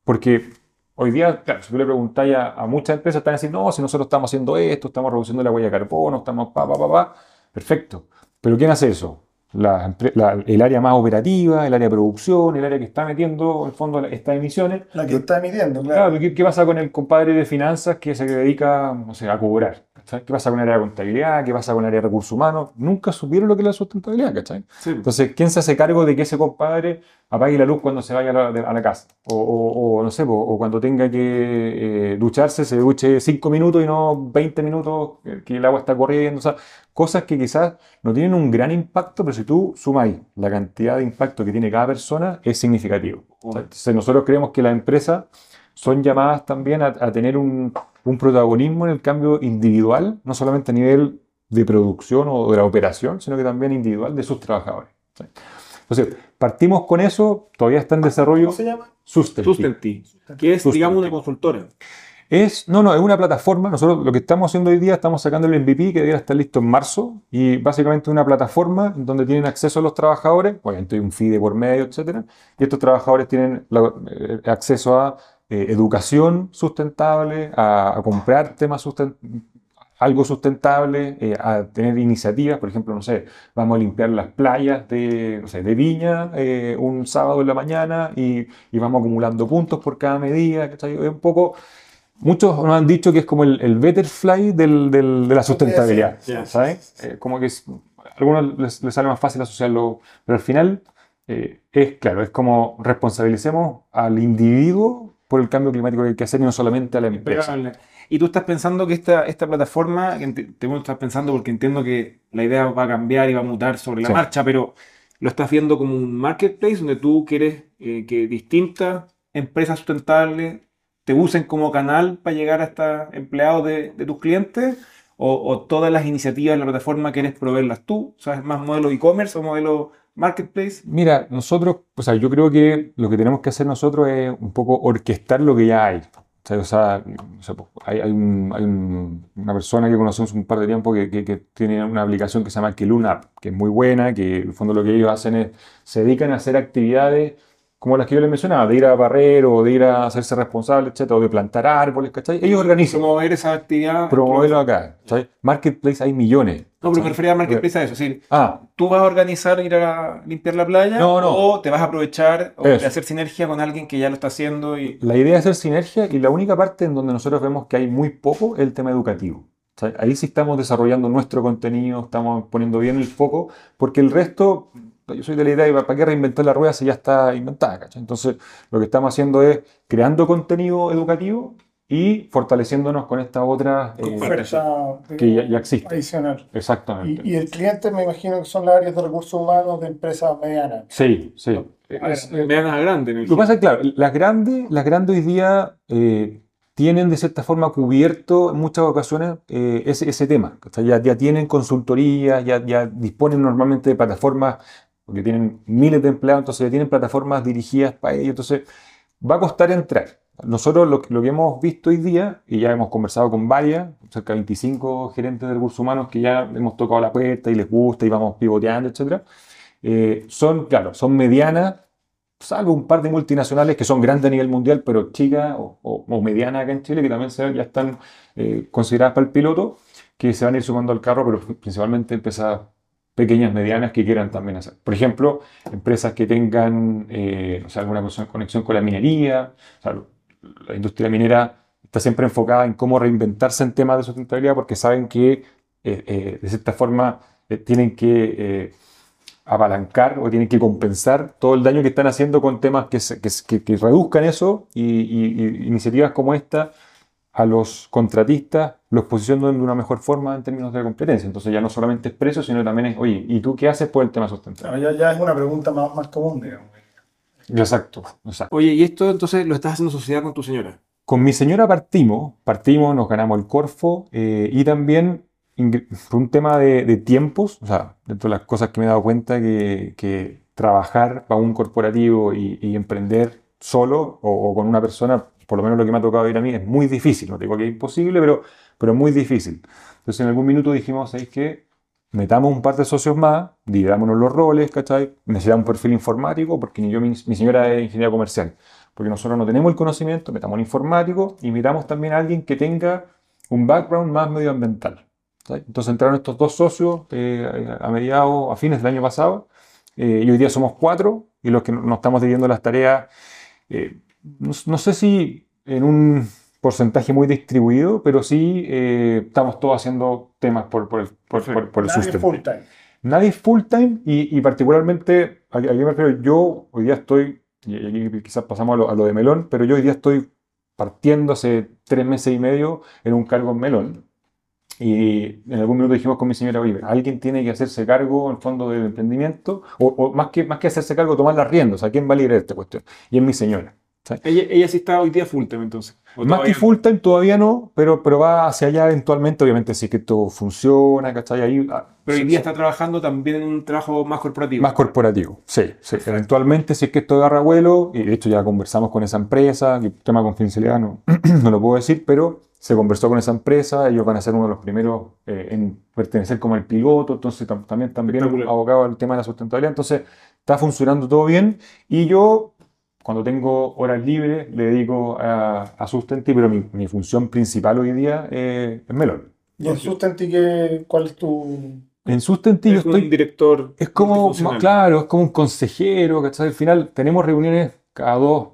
porque hoy día, claro, si tú le preguntáis a, a muchas empresas, están diciendo, no, si nosotros estamos haciendo esto, estamos reduciendo la huella de carbono, estamos pa, pa, pa, pa. Perfecto. Pero ¿quién hace eso? La la- el área más operativa, el área de producción, el área que está metiendo, en el fondo, estas emisiones. La que está emitiendo, Claro, claro. ¿qué, qué pasa con el compadre de finanzas que se dedica, no sé, a cobrar? ¿Cachai? ¿Qué pasa con el área de contabilidad? ¿Qué pasa con el área de recursos humanos? Nunca supieron lo que es la sustentabilidad, ¿cachai? Sí. Entonces, ¿quién se hace cargo de que ese compadre apague la luz cuando se vaya a la, a la casa? O, o- o, no sé, po, o cuando tenga que eh, ducharse, se duche 5 minutos y no 20 minutos que- el agua está corriendo. O sea, cosas que quizás no tienen un gran impacto, pero si tú sumáis la cantidad de impacto que tiene cada persona, es significativo. Entonces, nosotros creemos que las empresas son llamadas también a, a tener un, un protagonismo en el cambio individual, no solamente a nivel de producción o de la operación, sino que también individual de sus trabajadores. ¿sí? Entonces, partimos con eso, todavía está en desarrollo ¿Cómo se llama? Sustenti. Sustenti, que es, Sustenti. digamos, una consultora. Es, no, no, es una plataforma. Nosotros lo que estamos haciendo hoy día, estamos sacando el MVP que debería estar listo en marzo y básicamente una plataforma donde tienen acceso los trabajadores, obviamente hay un fee de por medio, etcétera, y estos trabajadores tienen la- eh, acceso a eh, educación sustentable, a, a comprar temas susten- algo sustentable, eh, a tener iniciativas, por ejemplo, no sé, vamos a limpiar las playas de, no sé, de Viña eh, un sábado en la mañana y, y vamos acumulando puntos por cada medida, ¿cachai? Un poco... Muchos nos han dicho que es como el, el betterfly del, del- de la sustentabilidad, Sí, sí, sí, ¿sabes? Eh, como que es- a algunos les, les sale más fácil asociarlo, pero al final eh, es claro, es como responsabilicemos al individuo por el cambio climático que hay que hacer y no solamente a la empresa. Y tú estás pensando que esta, esta plataforma, te estás pensando porque entiendo que la idea va a cambiar y va a mutar sobre la Sí. marcha, pero lo estás viendo como un marketplace donde tú quieres eh, que distintas empresas sustentables te usen como canal para llegar hasta empleados de, de tus clientes, o, o todas las iniciativas de la plataforma quieres proveerlas tú, o sea, es más modelo e-commerce o modelo marketplace. Mira, nosotros, o sea, yo creo que lo que tenemos que hacer nosotros es un poco orquestar lo que ya hay. O sea, sé, pues, hay, hay un- hay un- una persona que conocemos un par de tiempo que, que- que tiene una aplicación que se llama Kilun App, que es muy buena, que en el fondo lo que ellos hacen es, se dedican a hacer actividades como las que yo les mencionaba, de ir a barrer o de ir a hacerse responsable, etcétera, o de plantar árboles, ¿cachai? Ellos organizan, Promover esa actividad. promoverlo acá, ¿cachai? Marketplace hay millones. No, pero me refería a Marketplace a eso. Es decir, Ah, tú vas a organizar ir a limpiar la playa No, no. o te vas a aprovechar o de hacer sinergia con alguien que ya lo está haciendo y La idea es hacer sinergia y la única parte en donde nosotros vemos que hay muy poco es el tema educativo. Ahí sí estamos desarrollando nuestro contenido, estamos poniendo bien el foco, porque el resto, yo soy de la idea de ¿para qué reinventar la rueda si ya está inventada? ¿cachai? Entonces, lo que estamos haciendo es creando contenido educativo y fortaleciéndonos con esta otra eh, Oferta que ya, ya existe. adicional. Exactamente. Y, y el cliente me imagino que son las áreas de recursos humanos de empresas medianas. Sí, sí. medianas a grandes. Lo que pasa es que, claro, las grandes, las grandes hoy día eh, tienen de cierta forma cubierto en muchas ocasiones eh, ese, ese tema. O sea, ya, ya tienen consultorías, ya, ya disponen normalmente de plataformas, porque tienen miles de empleados, entonces ya tienen plataformas dirigidas para ellos. Entonces, va a costar entrar. Nosotros lo, que- hemos visto hoy día, y ya hemos conversado con varias, cerca de 25 gerentes de recursos humanos que ya hemos tocado la puerta y les gusta y vamos pivoteando, etcétera, eh, son, claro, son medianas, salvo un par de multinacionales que son grandes a nivel mundial, pero chicas o medianas acá en Chile, que también se- ya están eh, consideradas para el piloto, que se van a ir sumando al carro, pero principalmente empresas pequeñas, medianas que quieran también hacer. Por ejemplo, empresas que tengan eh, o alguna conexión con la minería, la industria minera está siempre enfocada en cómo reinventarse en temas de sustentabilidad porque saben que eh, eh, de cierta forma eh, tienen que apalancar o tienen que compensar todo el daño que están haciendo con temas que, reduzcan eso y- y iniciativas como esta a los contratistas los posicionan de una mejor forma en términos de competencia. Entonces ya no solamente es precio, sino también es, oye, ¿y tú qué haces por el tema sustentable? Claro, ya, ya es una pregunta más, más común, digamos. Exacto, exacto. Oye, y esto entonces lo estás haciendo en sociedad con tu señora. Con mi señora partimos, partimos, nos ganamos el Corfo eh, y también por un tema de, de tiempos, o sea, dentro de las cosas que me he dado cuenta que, que trabajar para un corporativo y, y emprender solo o, o con una persona, por lo menos lo que me ha tocado ir a mí, es muy difícil. No digo que es imposible, pero, pero muy difícil. Entonces en algún minuto dijimos, ¿sabéis qué? Metamos un par de socios más, dividámonos los roles, ¿cachai? Necesitamos un perfil informático, porque ni yo, mi, mi señora es ingeniera comercial porque nosotros no tenemos el conocimiento, metamos un informático y metamos también a alguien que tenga un background más medioambiental. ¿sabes? Entonces entraron estos dos socios eh, a mediados, a fines del año pasado, eh, y hoy día somos cuatro, y los que nos estamos dividiendo las tareas, eh, no, no sé si en un porcentaje muy distribuido, pero sí eh, estamos todos haciendo temas por, por el, por, por- por el Nadie sustento. full time. Nadie es full time y, y particularmente, a, a qué me refiero? Yo hoy día estoy, y y aquí quizás pasamos a lo, a lo de Melón, pero yo hoy día estoy partiendo hace tres meses y medio en un cargo en Melón. Y en algún minuto dijimos con mi señora, oye, alguien tiene que hacerse cargo en el fondo del emprendimiento, o, o más, que, más que hacerse cargo, tomar las riendas, ¿a quién va a liderar esta cuestión? Y es mi señora. Ella, ella sí está hoy día full time entonces. ¿O Más que full time todavía no, pero, pero va hacia allá eventualmente, obviamente, si es que esto funciona, ¿cachai? Ahí, ah, Pero hoy sí, día sí. está trabajando también en un trabajo más corporativo. Más corporativo, sí, sí. Eventualmente, si es que esto agarra vuelo, y de hecho ya conversamos con esa empresa, el tema de confidencialidad no, no lo puedo decir, pero se conversó con esa empresa, ellos van a ser uno de los primeros eh, en pertenecer como el piloto, entonces tam- también abocado al tema de la sustentabilidad, entonces está funcionando todo bien y yo cuando tengo horas libres le dedico a, a Sustenti, pero mi, mi función principal hoy día eh, es Melon. ¿Y en Sustenti qué- cuál es tu...? En Sustenti yo Es un estoy director. Es como, claro, es como un consejero, ¿cachai? Al final tenemos reuniones cada dos,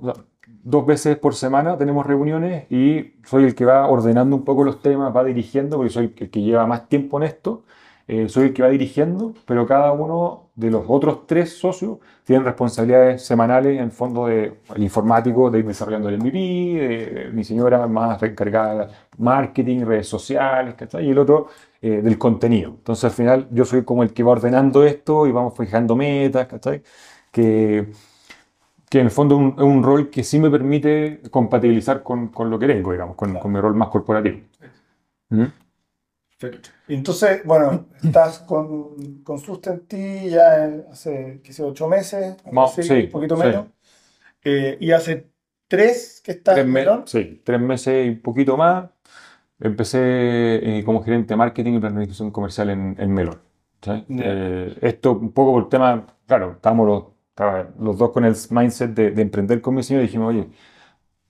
dos veces por semana, tenemos reuniones y soy el que va ordenando un poco los temas, va dirigiendo, porque soy el que lleva más tiempo en esto, eh, soy el que va dirigiendo, pero cada uno de los otros tres socios tienen responsabilidades semanales en fondo de el informático, de ir desarrollando el MVP, de, mi señora más encargada de marketing, redes sociales, ¿cachai? Y el otro eh, del contenido. Entonces al final yo soy como el que va ordenando esto y vamos fijando metas, ¿cachai? Que, que en el fondo es un, un rol que sí me permite compatibilizar con, con lo que tengo, digamos, con, con mi rol más corporativo. ¿Mm? Entonces, bueno, estás con, con Sustenti ya hace, qué sé, ocho meses, así, sí, un poquito sí. menos. Eh, y hace tres que estás Tres en Melón. sí, tres meses y un poquito más. Empecé eh, como gerente de marketing y planificación comercial en, en Melon. ¿cachai? Ya. Eh, esto un poco por el tema, claro, estábamos los, los dos con el mindset de, de emprender con mi señor y dijimos, oye,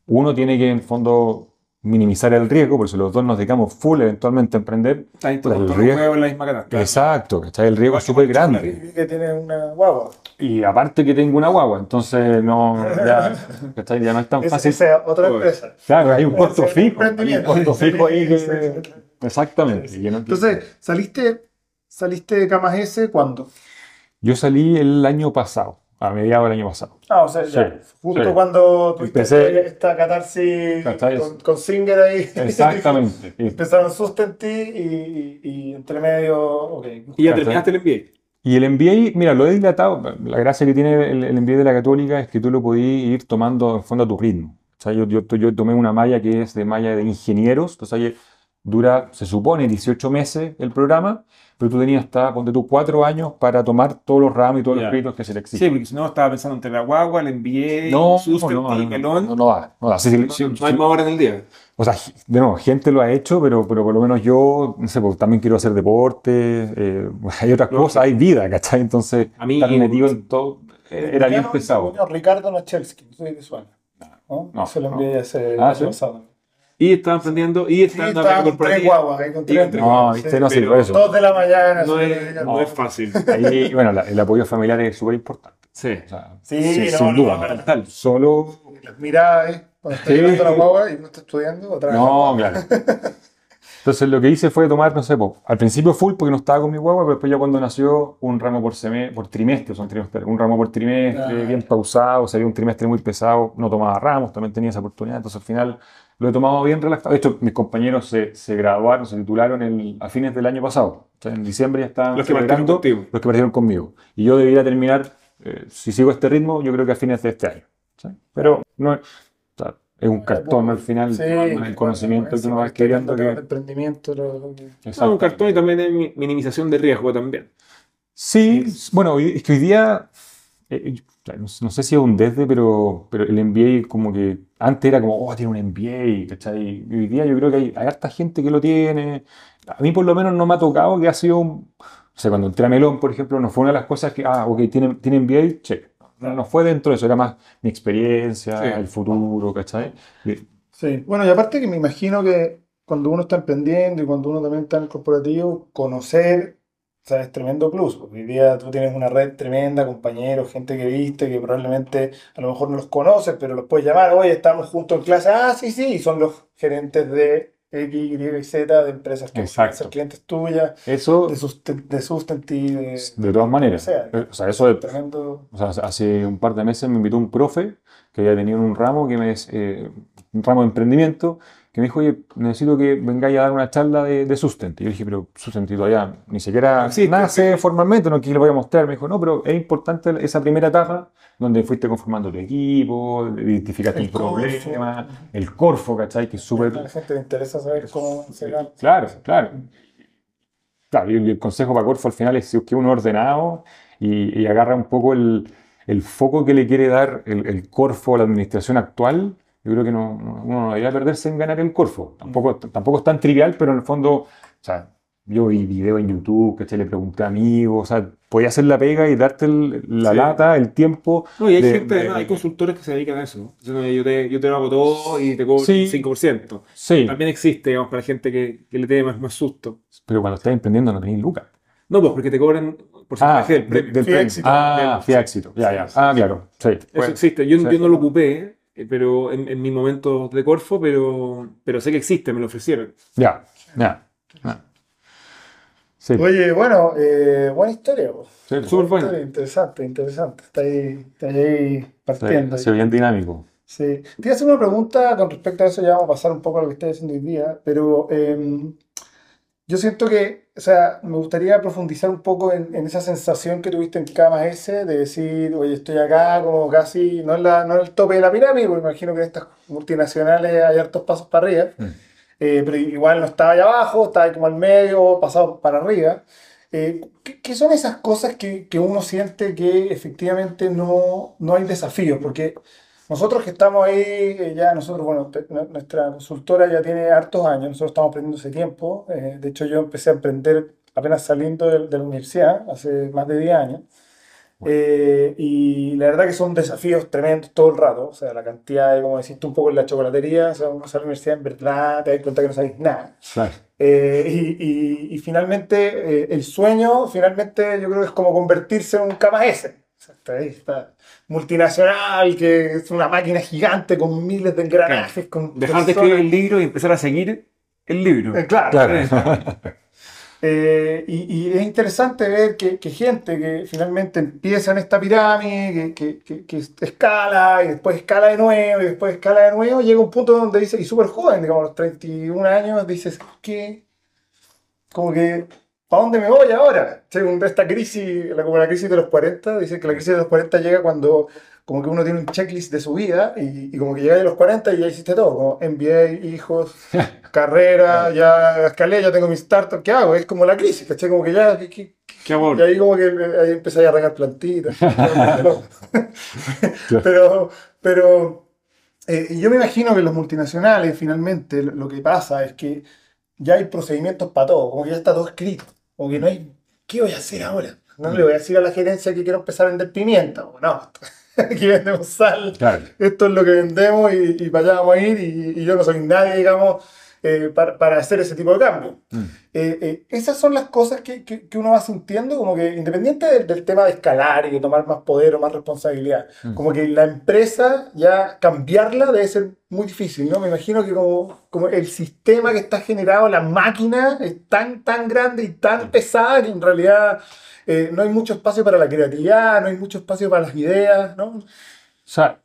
uno tiene que en fondo minimizar el riesgo, por eso los dos nos dedicamos full eventualmente a emprender. Ahí todos el los riesgo- huevos en la misma canasta. Exacto, ¿cachai? El riesgo es súper grande. Vi que tiene una guagua. Y aparte que tengo una guagua, entonces no, ya, ¿cachai? ya no es tan Es- fácil. esa es otra empresa. Claro, hay un costo fijo. Hay un emprendimiento. costo fijo ahí Sí, sí, que... sí. Exactamente. Sí, sí. y que no- Entonces, ¿saliste, ¿saliste de Camas S cuándo? Yo salí el año pasado, a mediados del año pasado. Ah, o sea, ya, Sí, justo sí. cuando tuviste Empecé- esta catarsis con, con Singer ahí. Exactamente. Y, Empezaron Sustenti y, y, y entre medio, ok. Y ya terminaste el MBA. y el MBA, mira, lo he dilatado. La gracia que tiene el, el MBA de la Católica es que tú lo podías ir tomando en fondo a tu ritmo. O sea, yo, yo, yo tomé una malla que es de malla de ingenieros, entonces dura, se supone, 18 meses el programa, pero tú tenías hasta, ponte tú, 4 años para tomar todos los ramos y todos Ya. los créditos que se le Sí, exigen. porque si no estaba pensando entre la guagua, el MBA, No, no, no, no, Melón. no, no da, no da. Sí, sí, No, sí, no hay más horas en el día. O sea, de nuevo, gente lo ha hecho, pero, pero por lo menos yo, no sé, porque también quiero hacer deporte, eh, hay otras Lógico. cosas, hay vida, ¿cachai? Entonces, A mí- estar metido en todo eh, era bien Ricardo- pesado. No, Ricardo Nachelski, soy de Suana. ¿no? No, Se lo no. envié ese Ah, año ¿sí? pasado. Y estaba emprendiendo y Sí, estaba en la estaban beca con tres guaguas, ahí con Y tres. entre- No, sí, no sirve eso. Dos de la mañana. No sí, es, no fácil. Ahí, bueno, la- el apoyo familiar es súper importante. Sí. O sea, Sí, sí, no, sin no, duda. no. Solo. Las miradas, ¿eh? Cuando está Sí. llevando la guagua y uno está estudiando, otra vez. No, claro. Entonces lo que hice fue tomar, no sé, po, al principio full porque no estaba con mi guagua, pero después ya cuando nació un ramo por, seme- por trimestre, son trimestres, un ramo por trimestre, Ah. bien pausado, sería un trimestre muy pesado, no tomaba ramos, también tenía esa oportunidad, entonces al final lo he tomado bien relajado. De hecho, mis compañeros se, se graduaron, se titularon el- a fines del año pasado. O sea, en diciembre ya estaban Los que partieron celebrando los que partieron conmigo. Y yo debería terminar, eh, si sigo este ritmo, yo creo que a fines de este año. ¿sí? Pero no es, o sea, es un cartón al final, Sí, el conocimiento que uno va adquiriendo. El Que, emprendimiento. lo- Ah, un cartón y también es mi- minimización de riesgo también. Sí, bueno, hoy- es que hoy día, eh, no, no sé si es un desde, pero, pero el MBA como que antes era como, oh, tiene un MBA, ¿cachai? Y hoy día yo creo que hay, hay harta gente que lo tiene. A mí por lo menos no me ha tocado que ha sido un... O sea, cuando entré a Melón, por ejemplo, no fue una de las cosas que, ah, ok, tiene, tiene MBA, check. No, no fue dentro de eso, era más mi experiencia, Sí. el futuro, ¿cachai? Sí, bueno, y aparte que me imagino que cuando uno está emprendiendo y cuando uno también está en el corporativo, conocer, o sea, es tremendo plus. Porque hoy día tú tienes una red tremenda, compañeros, gente que viste, que probablemente a lo mejor no los conoces, pero los puedes llamar, oye, estamos juntos en clase, ah, sí, sí, y son los gerentes de X, Y y Z, de empresas que ser clientes tuyas, Eso, de, susten de Sustenti, de de todas maneras. o sea, Eh, O sea, eso de, tremendo. O sea, hace un par de meses me invitó un profe que había tenido un ramo, que me, eh, un ramo de emprendimiento, que me dijo, oye, necesito que vengáis a dar una charla de, de Sustent. Y yo dije, pero Sustent todavía ni siquiera Existe. nace formalmente, no que le voy a mostrar. Me dijo, no, pero es importante esa primera etapa donde fuiste conformando tu equipo, identificaste El problema, el Corfo, ¿cachai? Que es A súper... la gente le interesa saber cómo se gana. Claro, claro. Claro, y el consejo para Corfo al final es que uno ordenado y, y agarra un poco el, el foco que le quiere dar el, el Corfo a la administración actual. Yo creo que no, no- uno no debería perderse en ganar el Corfo. Tampoco, tampoco es tan trivial, pero en el fondo, o sea, yo vi video en YouTube, que le pregunté a amigos, o sea, podía hacer la pega y darte el- la Sí. lata, el tiempo. No, y hay de- gente, de- además, hay consultores que se dedican a eso. Yo, no- yo te, yo te lo hago todo y te cobro Sí. 5%. Sí, También existe, digamos, para gente que, que le tiene más, más susto. pero cuando estás emprendiendo no tenés lucas. No, pues porque te cobran Ah, porcentaje del premio. del Fee premio. éxito. Ah, fui éxito. Ya, ya. Ah, claro. Sí. Eso Bueno, existe. Yo, yo no lo ocupé, pero en, en mis momentos de Corfo, pero, pero sé que existe, me lo ofrecieron. Ya, ya. ya. Sí, Oye, bueno, eh, buena historia. sí, Súper buena. Historia, Interesante, interesante. Está ahí, está ahí partiendo. sí, sí, bien dinámico. Sí. Te iba a hacer una pregunta con respecto a eso, ya vamos a pasar un poco a lo que estás haciendo hoy día, pero eh, yo siento que, o sea, me gustaría profundizar un poco en, en esa sensación que tuviste en Camas S de decir, oye, estoy acá como casi, no en, la, no en el tope de la pirámide, porque imagino que en estas multinacionales hay hartos pasos para arriba, Mm. eh, pero igual no estaba allá abajo, estaba ahí como al medio, pasado para arriba. Eh, ¿qué, qué son esas cosas que, que uno siente que efectivamente no, no hay desafíos? Porque Nosotros que estamos ahí, eh, ya nosotros, bueno, te- nu- nuestra consultora ya tiene hartos años, nosotros estamos aprendiendo hace tiempo. eh, de hecho, yo empecé a aprender apenas saliendo de, de la universidad, hace más de 10 años. Eh, y la verdad que son desafíos tremendos todo el rato. O sea, la cantidad de, como deciste un poco en la chocolatería, o sea, uno sale a la universidad, en verdad te das cuenta que no sabes nada. Claro. Eh, y, y- y finalmente, eh, el sueño, finalmente, yo creo que es como convertirse en un KMS. O sea, está ahí, está multinacional, que es una máquina gigante con miles de engranajes, con Dejar de escribir el libro y empezar a seguir el libro. Eh, claro. Claro. Eh, y, y es interesante ver que, que gente que finalmente empieza en esta pirámide, que, que- que- que escala y después escala de nuevo y después escala de nuevo, llega un punto donde dice, y súper joven, digamos, a los 31 años, dices, ¿qué? Como que, ¿para dónde me voy ahora? Según esta crisis, la- como la crisis de los 40, dice que la crisis de los 40 llega cuando como que uno tiene un checklist de su vida y, y como que llega a los 40 y ya hiciste todo, como MBA, hijos, carrera, ya escalé, ya tengo mi startup, ¿qué hago? Es como la crisis, ¿cachai? Como que ya, ¿qué- qué- Qué amor. y ahí como que eh, ahí empecé a regar plantitas. pero, pero eh, y yo me imagino que los multinacionales finalmente lo que pasa es que ya hay procedimientos para todo, como que ya está todo escrito, como que no hay, ¿qué voy a hacer ahora? No le voy a decir a la gerencia que quiero empezar a vender pimienta, o no, aquí vendemos sal, Claro. esto es lo que vendemos y, y para allá vamos a ir y, y yo no soy nadie, digamos, eh, para, para hacer ese tipo de cambio. Mm. Eh, eh, esas son las cosas que, que- que uno va sintiendo, como que independiente del, del tema de escalar y de tomar más poder o más responsabilidad, Mm. como que la empresa ya cambiarla debe ser muy difícil, ¿no? Me imagino que como, como el sistema que está generado, la máquina es tan, tan grande y tan pesada que en realidad eh, no hay mucho espacio para la creatividad, no hay mucho espacio para las ideas, ¿no? O sea,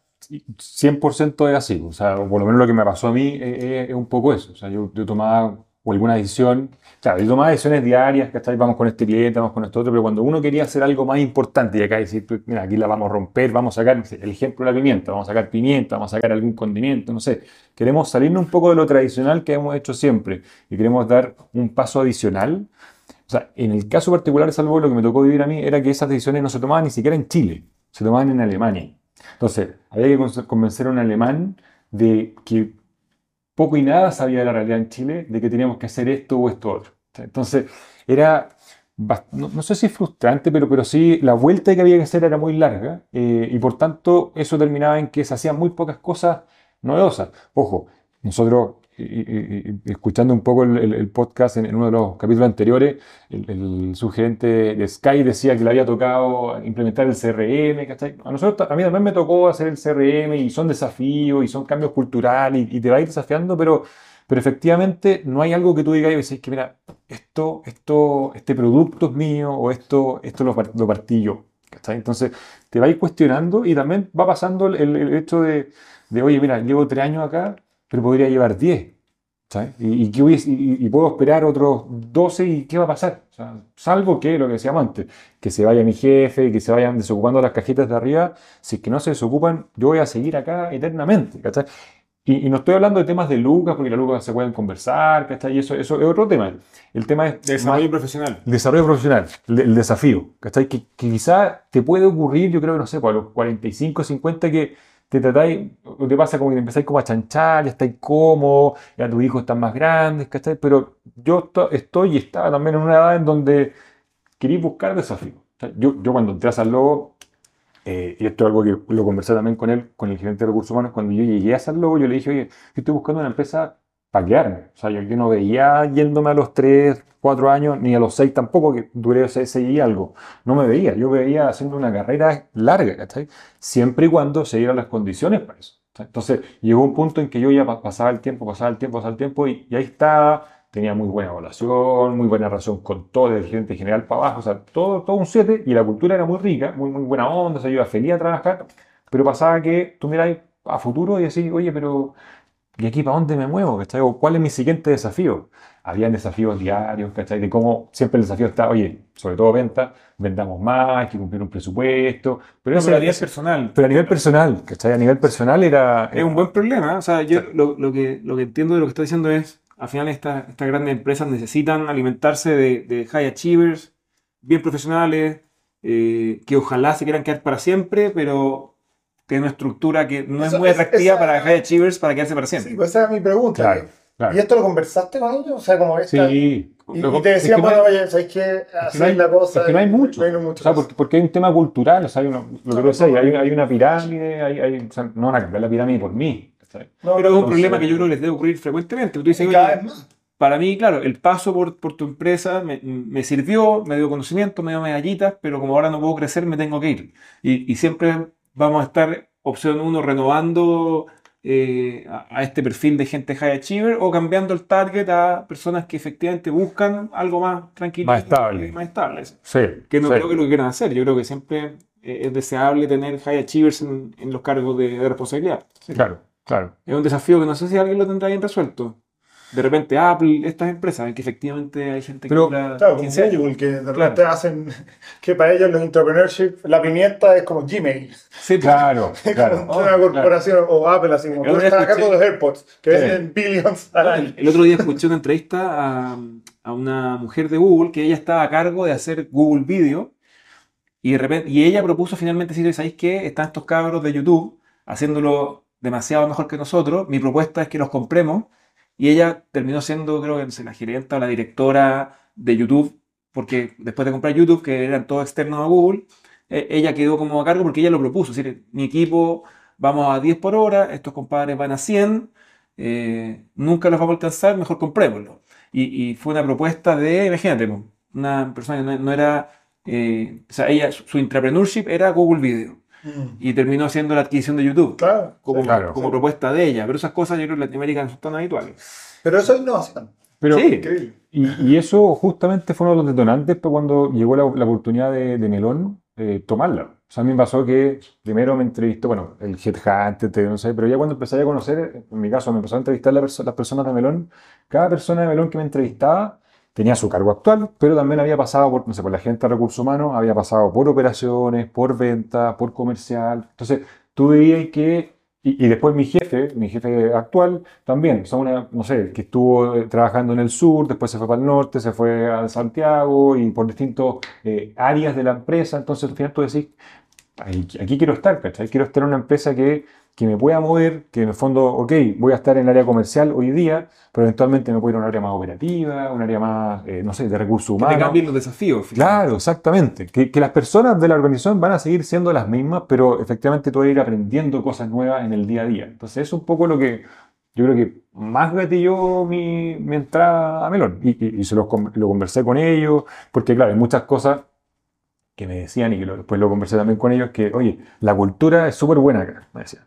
100% es así. O sea, por lo menos lo que me pasó a mí es, es- es un poco eso. O sea, yo, yo tomaba o alguna decisión. Claro, yo tomaba decisiones diarias, ¿cachai? Vamos con este cliente, vamos con esto otro, pero cuando uno quería hacer algo más importante y acá decir, pues, mira, aquí la vamos a romper, vamos a sacar el ejemplo de la pimienta, vamos a sacar pimienta, vamos a sacar algún condimento, no sé. Queremos salirnos un poco de lo tradicional que hemos hecho siempre y queremos dar un paso adicional. O sea, en el caso particular Salvo, lo que me tocó vivir a mí era que esas decisiones no se tomaban ni siquiera en Chile, se tomaban en Alemania. Entonces, había que con- convencer a un alemán de que poco y nada sabía de la realidad en Chile, de que teníamos que hacer esto o esto otro. Entonces, era, no, no sé si frustrante, pero, pero sí la vuelta que había que hacer era muy larga eh, y por tanto eso terminaba en que se hacían muy pocas cosas novedosas. Ojo, nosotros, escuchando un poco el, el- el podcast en, en uno de los capítulos anteriores, el, el sugerente de Sky decía que le había tocado implementar el CRM, ¿cachai? A nosotros, a mí también me tocó hacer el CRM y son desafíos y son cambios culturales y, y te va a ir desafiando, pero, pero efectivamente no hay algo que tú digas y dices que mira, esto, esto, este producto es mío o esto, esto lo, lo partí yo. ¿cachai? Entonces te va a ir cuestionando y también va pasando el hecho de, de, oye, mira, llevo tres años acá, pero podría llevar 10. ¿sabes? Y, y, hubiese- y- y puedo esperar otros 12 y ¿qué va a pasar? O sea, salvo que lo que decíamos antes, que se vaya mi jefe, que se vayan desocupando las cajitas de arriba, si es que no se desocupan, yo voy a seguir acá eternamente, ¿cachai? Y, y no estoy hablando de temas de lucas, porque las lucas se pueden conversar, ¿cachai? Y eso, eso es otro tema. El tema es De desarrollo profesional. el desarrollo profesional, el, el desafío, ¿cachai? Que, que quizá te puede ocurrir, yo creo que no sé, pues a los 45, 50 que te tratáis, te pasa como que empezáis como a chanchar, ya estáis cómodos, ya tus hijos están más grandes, ¿cachai? Pero yo esto- estoy y estaba también en una edad en donde quería buscar desafíos. Yo, yo cuando entré a San Lobo, eh, y esto es algo que lo conversé también con él, con el gerente de recursos humanos, cuando yo llegué a San Lobo, yo le dije, oye, yo estoy buscando una empresa para quedarme. O sea, yo, yo no veía yéndome a los 3, 4 años, ni a los 6 tampoco, que duré 6, y algo. No me veía. Yo veía haciendo una carrera larga, ¿cachai? Siempre y cuando se dieran las condiciones para eso. Entonces, llegó un punto en que yo ya pa- pasaba el tiempo, pasaba el tiempo, pasaba el tiempo, y, y ahí estaba. Tenía muy buena evaluación, muy buena relación con todo, el gerente general para abajo, o sea, todo, todo un 7, y la cultura era muy rica, muy, muy buena onda, yo iba feliz a trabajar, pero pasaba que tú miráis a futuro y decís, oye, pero ¿y aquí para dónde me muevo? ¿cachai? O ¿Cuál es mi siguiente desafío? Habían desafíos diarios, ¿cachai? De cómo siempre el desafío está, oye, sobre todo venta, vendamos más, hay que cumplir un presupuesto, pero, No, pero a nivel personal. pero a nivel personal, ¿cachai? A nivel personal era... Es un buen problema. O sea, yo lo, lo que, lo que entiendo de lo que está diciendo es, al final esta- estas grandes empresas necesitan alimentarse de, de high achievers, bien profesionales, eh, que ojalá se quieran quedar para siempre, pero tiene una estructura que no es muy atractiva esa- para high achievers para quedarse para Sí, siempre. pues esa es mi pregunta. Claro, claro. ¿Y esto lo conversaste con ellos? O sea, como esta... Sí. Y, te es decían, no bueno, hay- oye, ¿sabes qué? Así no hay- la cosa. es que no hay mucho. No hay mucho. O sea, porque, porque hay un tema cultural, o sea, hay lo que decías, hay, hay una pirámide, hay, hay- o sea, no van a cambiar la pirámide por mí. Pero es un problema que yo creo que les debe ocurrir frecuentemente. Tú dices, y oye, cada vez más. para mí, claro, el paso por, por tu empresa me, me sirvió, me dio conocimiento, me dio medallitas, pero como ahora no puedo crecer, me tengo que ir. Y, y siempre vamos a estar, opción uno, renovando eh, a, a este perfil de gente high achiever o cambiando el target a personas que efectivamente buscan algo más tranquilo. Más estable. y Más estable. Sí. Que no sí. creo que lo que quieran hacer. Yo creo que siempre eh, es deseable tener high achievers en, en los cargos de, de responsabilidad. Claro, claro. Es un desafío que no sé si alguien lo tendrá bien resuelto. De repente Apple, estas empresas, en que efectivamente hay gente que Pero, dura Claro, como 15 años. Google, que de repente hacen que para ellos los entrepreneurship, la pimienta es como Gmail. Sí. Claro, Es claro. como una corporación o Apple, así como El tú otro día estás a cargo escuché- de los AirPods, que Sí. venden billions al año. El, el otro día escuché una entrevista a, a una mujer de Google que ella estaba a cargo de hacer Google Video y, de repente, y ella propuso finalmente decir, ¿sabéis qué? Están estos cabros de YouTube haciéndolo demasiado mejor que nosotros. Mi propuesta es que los compremos. Y ella terminó siendo, creo que la gerenta o la directora de YouTube, porque después de comprar YouTube, que eran todos externos a Google, eh, ella quedó como a cargo porque ella lo propuso. Es decir, mi equipo vamos a 10 por hora, estos compadres van a 100, eh, nunca los vamos a alcanzar, mejor comprémoslo. Y, y fue una propuesta de, imagínate, una persona que no, no era, eh, o sea, ella, su, su intrapreneurship era Google Video Mm. y terminó haciendo la adquisición de YouTube Claro. como, sí. Claro. como propuesta de ella. Pero esas cosas yo creo que en Latinoamérica no son tan habituales. Pero eso es innovación. Pero, Sí. Increíble. y, y eso justamente fue uno de los detonantes para cuando llegó la, la oportunidad de, de Melón eh, tomarla. O sea, a mí me pasó que primero me entrevistó, bueno, el Headhunter, te- no sé, pero ya cuando empecé a conocer, en mi caso, me empezó a entrevistar la perso- las personas de Melón, cada persona de Melón que me entrevistaba tenía su cargo actual, pero también había pasado por, no sé, por la gente de recursos humanos, había pasado por operaciones, por venta, por comercial. Entonces, tú veías que, y, después mi jefe, mi jefe actual, también, sea, una, no sé, que estuvo eh, trabajando en el sur, después se fue para el norte, se fue a Santiago y por distintas áreas de la empresa. Entonces, al final tú decís, "Ay, aquí quiero estar, ¿cachai? Quiero estar en una empresa que, que me pueda mover, que en el fondo, ok, voy a estar en el área comercial hoy día, pero eventualmente me puedo ir a un área más operativa, un área más, eh, no sé, de recursos Que te humanos. cambien los desafíos. Claro, exactamente. Que, que las personas de la organización van a seguir siendo las mismas, pero efectivamente tú vas a ir aprendiendo cosas nuevas en el día a día. Entonces, es un poco lo que yo creo que más gatilló mi, mi entrada a Melón. Y, y- y se los lo conversé con ellos, porque claro, hay muchas cosas que me decían y que lo- después lo conversé también con ellos, que, oye, la cultura es súper buena acá, me decían.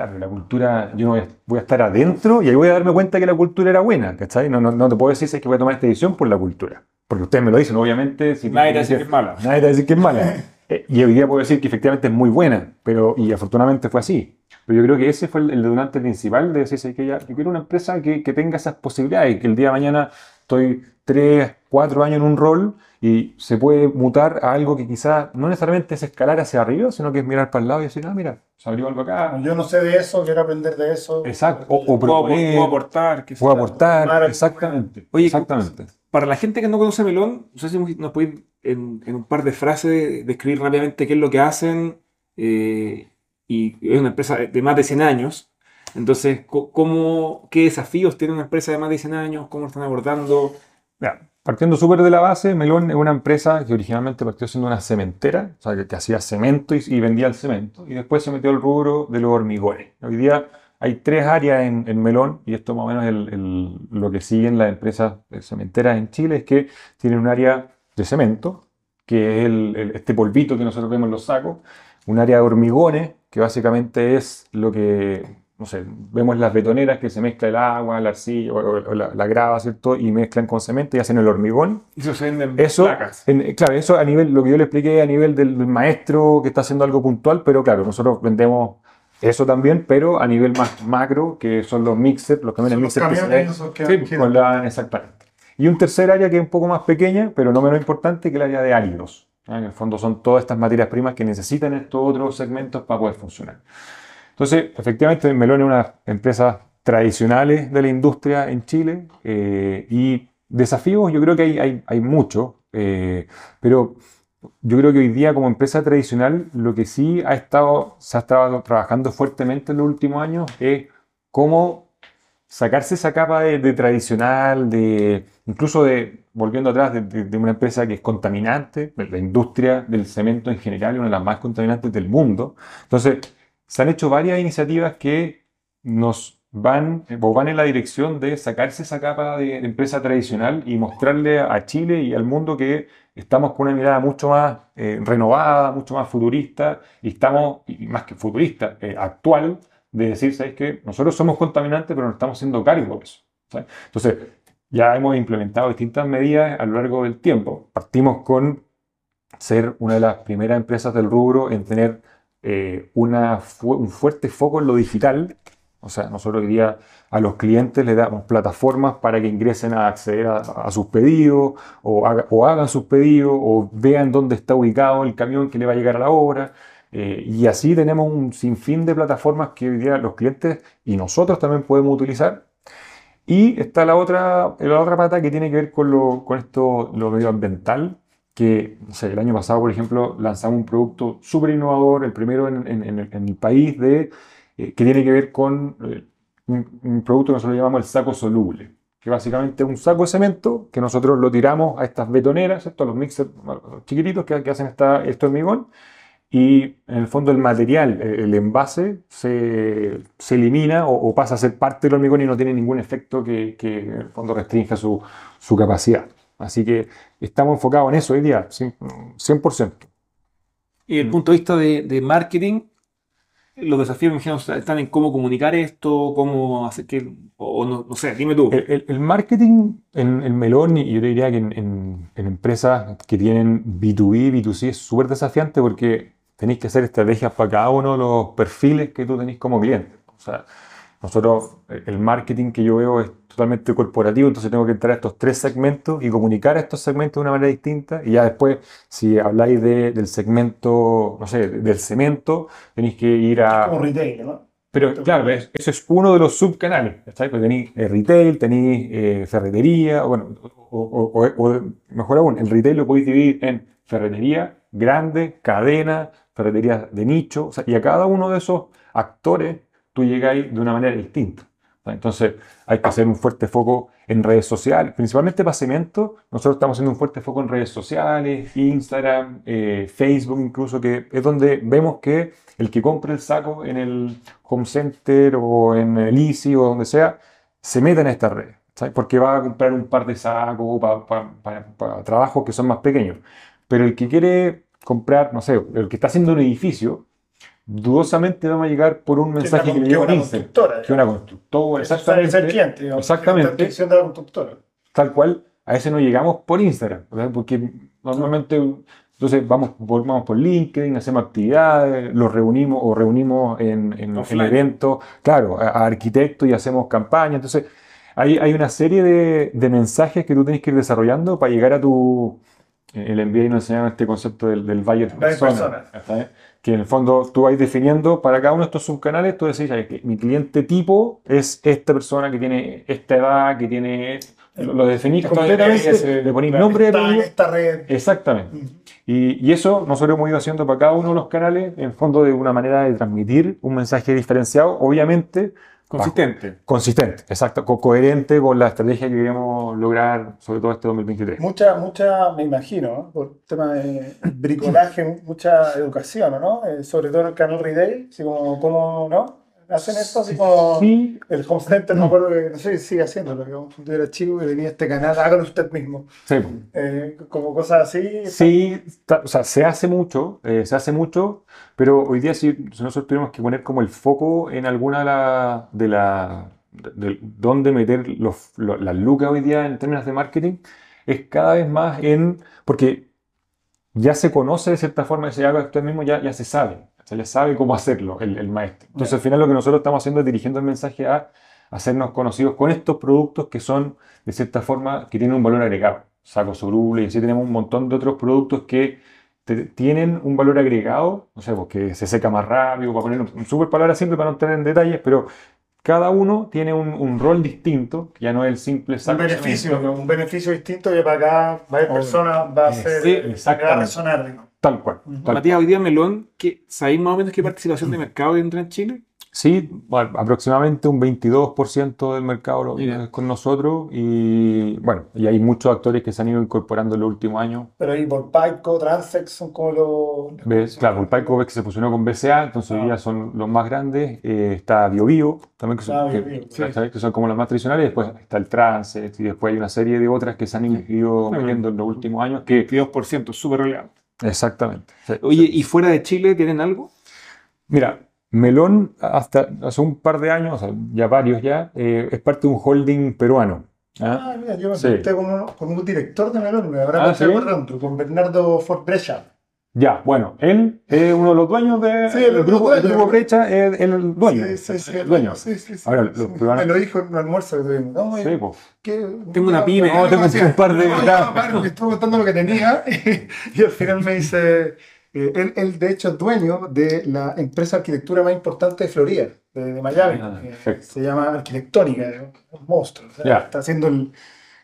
Claro, la cultura, yo no voy a, voy a estar adentro y ahí voy a darme cuenta que la cultura era buena, ¿cachai? No, no, no te puedo decir si es que voy a tomar esta decisión por la cultura. Porque ustedes me lo dicen, obviamente. Si Nadie te dice que es mala. Nadie te va a decir que es mala. Eh, y hoy día puedo decir que efectivamente es muy buena, pero, y afortunadamente fue así. Pero yo creo que ese fue el, el detonante principal de decir "¿Sabes que ya, yo quiero una empresa que, que tenga esas posibilidades, que el día de mañana estoy tres, cuatro años en un rol y se puede mutar a algo que quizás no necesariamente es escalar hacia arriba, sino que es mirar para el lado y decir, ah, mira, se abrió algo acá. Yo no sé de eso, quiero aprender de eso. Exacto. O, o Puedo, proponer, puedo aportar. que puedo aportar. Claro. Exactamente. Oye, exactamente. Para la gente que no conoce Melón, no sé si nos podéis en, en un par de frases describir rápidamente qué es lo que hacen. eh, y es una empresa de más de 100 años. Entonces, ¿cómo, ¿qué desafíos tiene una empresa de más de 100 años? ¿Cómo lo están abordando? Ya, partiendo súper de la base, Melón es una empresa que originalmente partió siendo una cementera, o sea, que, hacía cemento y, vendía el cemento, y después se metió al rubro de los hormigones. Hoy día hay tres áreas en, Melón, y esto más o menos el- lo que siguen las empresas cementeras en Chile, es que tienen un área de cemento, que es este polvito que nosotros vemos en los sacos, un área de hormigones, que básicamente es lo que, no sé, vemos las betoneras que se mezcla el agua, la arcilla o, o- la, la grava, ¿cierto? Y mezclan con cemento y hacen el hormigón. Eso se venden Eso, placas. en- claro, eso a nivel, lo que yo le expliqué a nivel del, del maestro que está haciendo algo puntual, pero claro, nosotros vendemos eso también, pero a nivel más macro, que son los mixers, los camiones los mixers que se camiones que Sí, con la- exactamente. Y un tercer área que es un poco más pequeña, pero no menos importante, que el área de áridos. ¿ya? En el fondo son todas estas materias primas que necesitan estos otros segmentos para poder funcionar. Entonces, efectivamente, Melón es una de las tradicionales de la industria en Chile eh, y desafíos yo creo que hay, hay, hay muchos, eh, pero yo creo que hoy día como empresa tradicional lo que sí ha estado, se ha estado trabajando fuertemente en los últimos años es cómo sacarse esa capa de, tradicional, de incluso de, volviendo atrás, de- de una empresa que es contaminante, la industria del cemento en general es una de las más contaminantes del mundo. Entonces, se han hecho varias iniciativas que nos van, o van en la dirección de sacarse esa capa de, empresa tradicional y mostrarle a Chile y al mundo que estamos con una mirada mucho más eh, renovada, mucho más futurista, y estamos, y más que futurista, eh, actual, de decir, ¿sabes qué? Nosotros somos contaminantes, pero no estamos haciendo cargo de eso. Entonces, ya hemos implementado distintas medidas a lo largo del tiempo. Partimos con ser una de las primeras empresas del rubro en tener eh, un fuerte foco en lo digital. O sea, nosotros hoy día a los clientes les damos plataformas para que ingresen a acceder a, a sus pedidos o, haga- o hagan sus pedidos o vean dónde está ubicado el camión que le va a llegar a la hora. Eh, y así tenemos un sinfín de plataformas que hoy día los clientes y nosotros también podemos utilizar. Y está la otra, la otra pata que tiene que ver con, lo, con esto, lo medioambiental, que no sé, el año pasado, por ejemplo, lanzamos un producto súper innovador, el primero en, en- en el, en el país, de, eh, que tiene que ver con eh, un, un producto que nosotros llamamos el saco soluble, que básicamente es un saco de cemento que nosotros lo tiramos a estas betoneras, a los mixers chiquititos que, que hacen esta, este hormigón, y en el fondo el material, eh, el envase, se, se elimina o, o pasa a ser parte del hormigón y no tiene ningún efecto que, que en el fondo restrinja su, su capacidad. Así que estamos enfocados en eso hoy día, cien- 100%. Y desde el punto de vista de, de marketing, los desafíos, me imagino, están en cómo comunicar esto, cómo hacer que, o no, no sé, dime tú. El, el- el marketing en el melón, y yo te diría que en, en- en empresas que tienen B2B, B2C, es súper desafiante porque tenéis que hacer estrategias para cada uno de los perfiles que tú tenéis como cliente. O sea, nosotros, el marketing que yo veo es totalmente corporativo, entonces tengo que entrar a estos tres segmentos y comunicar a estos segmentos de una manera distinta. Y ya después, si habláis de- del segmento, no sé, del cemento, tenéis que ir a... Como retail, ¿no? Pero claro, es- eso es uno de los subcanales. ¿cachai? Porque tenéis eh, retail, tenéis eh, ferretería, o bueno, o, o- o- o mejor aún, el retail lo podéis dividir en ferretería grande, cadena, ferretería de nicho, o sea, y a cada uno de esos actores tú llegáis de una manera distinta. Entonces hay que hacer un fuerte foco en redes sociales, principalmente para cemento. Nosotros estamos haciendo un fuerte foco en redes sociales, Instagram, eh, Facebook incluso, que es donde vemos que el que compra el saco en el home center o en el Easy o donde sea, se mete en estas redes. ¿sabes? Porque va a comprar un par de sacos para trabajos que son más pequeños. Pero el que quiere comprar, no sé, el que está haciendo un edificio, dudosamente vamos a llegar por un mensaje que, le una en Instagram. constructora, Que una constructora, Eso es el exactamente. cliente, digamos. Exactamente. La atención de la constructora. Tal cual, a ese no llegamos por Instagram, ¿verdad? porque normalmente entonces vamos por, vamos por LinkedIn, hacemos actividades, los reunimos o reunimos en, en, en eventos, claro, a, a arquitectos y hacemos campañas. Entonces, hay, hay una serie de, de mensajes que tú tienes que ir desarrollando para llegar a tu... El MBA nos enseñaba este concepto del, del buyer persona, persona. que en el fondo tú vas definiendo para cada uno de estos subcanales, tú decís, "Ay, que mi cliente tipo es esta persona que tiene esta edad, que tiene... Lo, lo definís completamente, Ese- le ponís nombre, Está apellido. esta red. Exactamente. Y, y eso nosotros hemos ido haciendo para cada uno de los canales, en fondo de una manera de transmitir un mensaje diferenciado, obviamente Consistente. consistente, exacto, co- coherente con la estrategia que queremos lograr, sobre todo este 2023. Mucha, mucha, me imagino, ¿no? por tema de bricolaje, mucha educación, ¿no? Eh, sobre todo en el canal retail, así como, como, ¿no? Hacen esto así como Sí, el home center, me acuerdo que, no sé si sigue haciéndolo, que yo era chico que tenía este canal, hágalo usted mismo, sí. Eh, como cosas así. Sí, ta- o sea, se hace mucho, eh, se hace mucho, pero hoy día sí, nosotros tuvimos que poner como el foco en alguna de la, de la, de, de dónde meter los, lo- las lucas hoy día en términos de marketing, es cada vez más en, porque ya se conoce de cierta forma, se haga usted mismo, ya, ya se sabe, sea, ya sabe cómo hacerlo el, el maestro. Entonces al final lo que nosotros estamos haciendo es dirigiendo el mensaje a hacernos conocidos con estos productos que son, de cierta forma, que tienen un valor agregado. Saco soluble y así tenemos un montón de otros productos que te- tienen un valor agregado, no sé, porque se seca más rápido, para poner un, un super palabra simple para no entrar en detalles, pero cada uno tiene un, un rol distinto, que ya no es el simple Un saco de beneficio, un beneficio distinto que para acá varias Obvio. personas va a ser, Sí, va a exactamente. resonar. Tal cual. tal Matías, hoy día Melón, ¿qué, ¿sabéis más o menos qué participación de mercado tendrá en Chile? Sí, bueno, aproximadamente un 22% del mercado lo es con nosotros y bueno, y hay muchos actores que se han ido incorporando en los últimos años. Pero ahí por Paico, Transex son como los... ¿Ves? Claro, el Paico ves que se fusionó con BCA, entonces hoy Ah. día son los más grandes. Eh, está BioBio, también que son, Ah, que, BioBio, sí, sí. que son como las más tradicionales. Después está el Transex y después hay una serie de otras que se han ido Ah, metiendo en los últimos años. Que, 22%, súper relevante. Exactamente. sí, Oye, sí. ¿y fuera de Chile tienen algo? Mira, Melón hasta hace un par de años, o sea, ya varios ya, eh, es parte de un holding peruano. ¿ah? Ah, mira, yo me Sí. con, uno- con un director de Melón, me habrá Ah, con Bernardo Fort Brescia. Ya, bueno, él es uno de los dueños de, Sí, el el grupo, el dueño. grupo Brecha es el dueño. Sí, sí, sí. el dueño. Sí, sí, sí. Ahora, Sí, Me lo dijo en un almuerzo que tuvimos. No, Sí, pues. Tengo una pyme. No, tengo un par de- No, que estuve contando lo que tenía y, al final me dice, eh, él, él de hecho es dueño de la empresa de arquitectura más importante de Florida, de, de Miami. Ah, Eh, se llama Arquitectónica, un monstruo. o sea, Ya. Está haciendo el,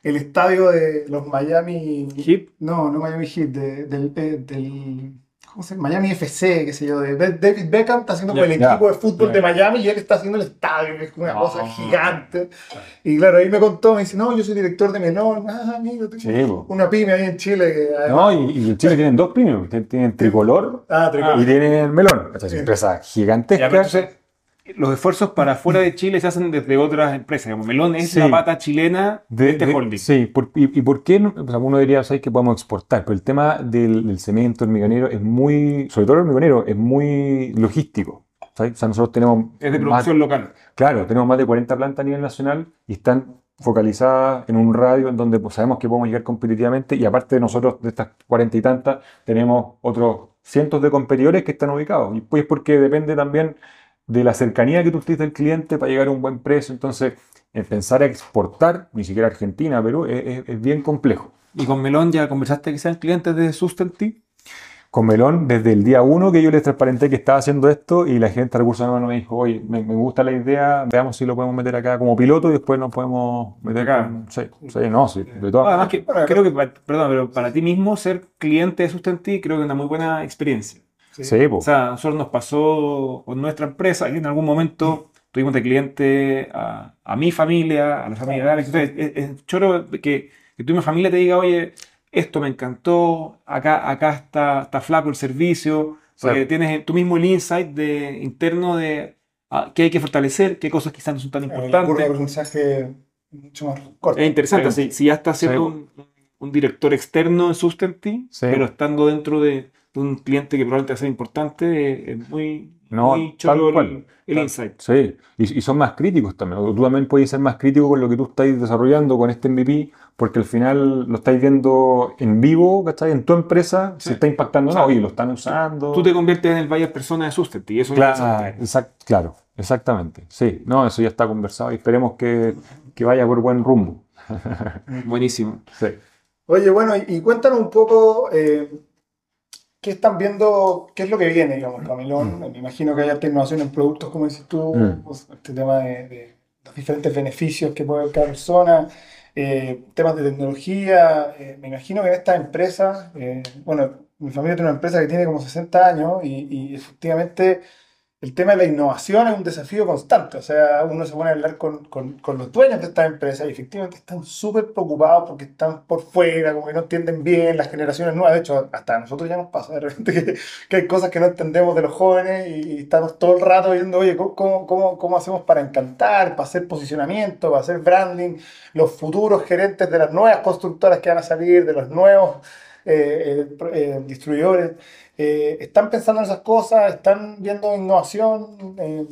el estadio de los Miami Heat. No, no Miami Heat, de- del, eh, del ¿cómo se llama? Miami FC, qué sé yo, de David Beckham está haciendo como el equipo de fútbol de Miami y él está haciendo el estadio, que es una cosa gigante. Y claro, ahí me contó, me dice, no, yo soy director de Melón, ah, amigo, tengo Sí, po. una pyme ahí en Chile que No, y, y en Chile tienen dos. Tien- Tienen Tricolor Ah, tricol- y tienen Melón. Esta es Sí. una empresa gigantesca. Los esfuerzos para fuera de Chile se hacen desde otras empresas. Como Melón es Sí. la pata chilena de, este holding. Sí, por- y, y por qué sea, uno diría, ¿sabes que podemos exportar? Pero el tema del, del cemento, el hormigonero, es muy, sobre todo el hormigonero, es muy logístico. ¿sabes? O sea, nosotros tenemos Es de más- producción local. Claro, tenemos más de 40 plantas a nivel nacional y están focalizadas en un radio en donde pues, sabemos que podemos llegar competitivamente y aparte de nosotros, de estas 40 y tantas, tenemos otros cientos de competidores que están ubicados. Y pues porque depende también de la cercanía que tú tienes del cliente para llegar a un buen precio. Entonces, en pensar a exportar, ni siquiera Argentina, Perú, es, bien complejo. Y con Melón ya conversaste que sean clientes de Sustanti. Con Melón, desde el día uno que yo les transparenté que estaba haciendo esto y la gente de recursos humanos me dijo, oye, me, me gusta la idea, veamos si lo podemos meter acá como piloto y después nos podemos meter Acá. Sí, sí, no, sí, de todas Además que Bueno, creo que, perdón, pero para ti mismo ser cliente de Sustanti creo que es una muy buena experiencia. Sí. Sí. O sea, a nosotros nos pasó con nuestra empresa que en algún momento tuvimos de cliente a, a mi familia, a la familia de Alex. Entonces, es, es choro que, que tu familia te diga, oye, esto me encantó, acá, acá está, está flaco el servicio, porque Sí. tienes tú mismo el insight de, interno de ah, qué hay que fortalecer, qué cosas quizás no son tan importantes. de aprendizaje mucho más corta. Es interesante, Sí. si, si ya estás siendo Sí. un, un director externo en Sustanti, Sí. pero estando dentro de, de un cliente que probablemente va a ser importante, eh, es muy, No, muy choro el, cual. el Tal- insight. Sí, y, y son más críticos también. Tú también puedes ser más crítico con lo que tú estás desarrollando con este MVP, porque al final lo estáis viendo en vivo, ¿cachai? En tu empresa, Sí. se está impactando, O sea, no, y lo están usando. Tú te conviertes en el buyer persona de Sustanti y eso es Claro, interesante. exact- claro, exactamente. Sí, no, eso ya está conversado y esperemos que, que vaya por buen rumbo. Buenísimo. Sí. Oye, bueno, y, y cuéntanos un poco eh, qué están viendo, qué es lo que viene, digamos, para Melón. Me imagino que hay alta innovación en productos, como dices tú, Mm. pues, este tema de, de los diferentes beneficios que puede haber cada persona, eh, temas de tecnología. eh, me imagino que en estas empresas, eh, bueno, mi familia tiene una empresa que tiene como 60 años y, y efectivamente el tema de la innovación es un desafío constante. O sea, uno se pone a hablar con, con- con los dueños de estas empresas y efectivamente están súper preocupados porque están por fuera, como que no entienden bien las generaciones nuevas. De hecho, hasta nosotros ya nos pasa de repente que, hay cosas que no entendemos de los jóvenes y, estamos todo el rato viendo, oye, ¿cómo, cómo, cómo, hacemos para encantar, para hacer posicionamiento, para hacer branding, los futuros gerentes de las nuevas constructoras que van a salir, de los nuevos eh, eh, eh, distribuidores? Eh, ¿están pensando en esas cosas? ¿Están viendo innovación? Eh,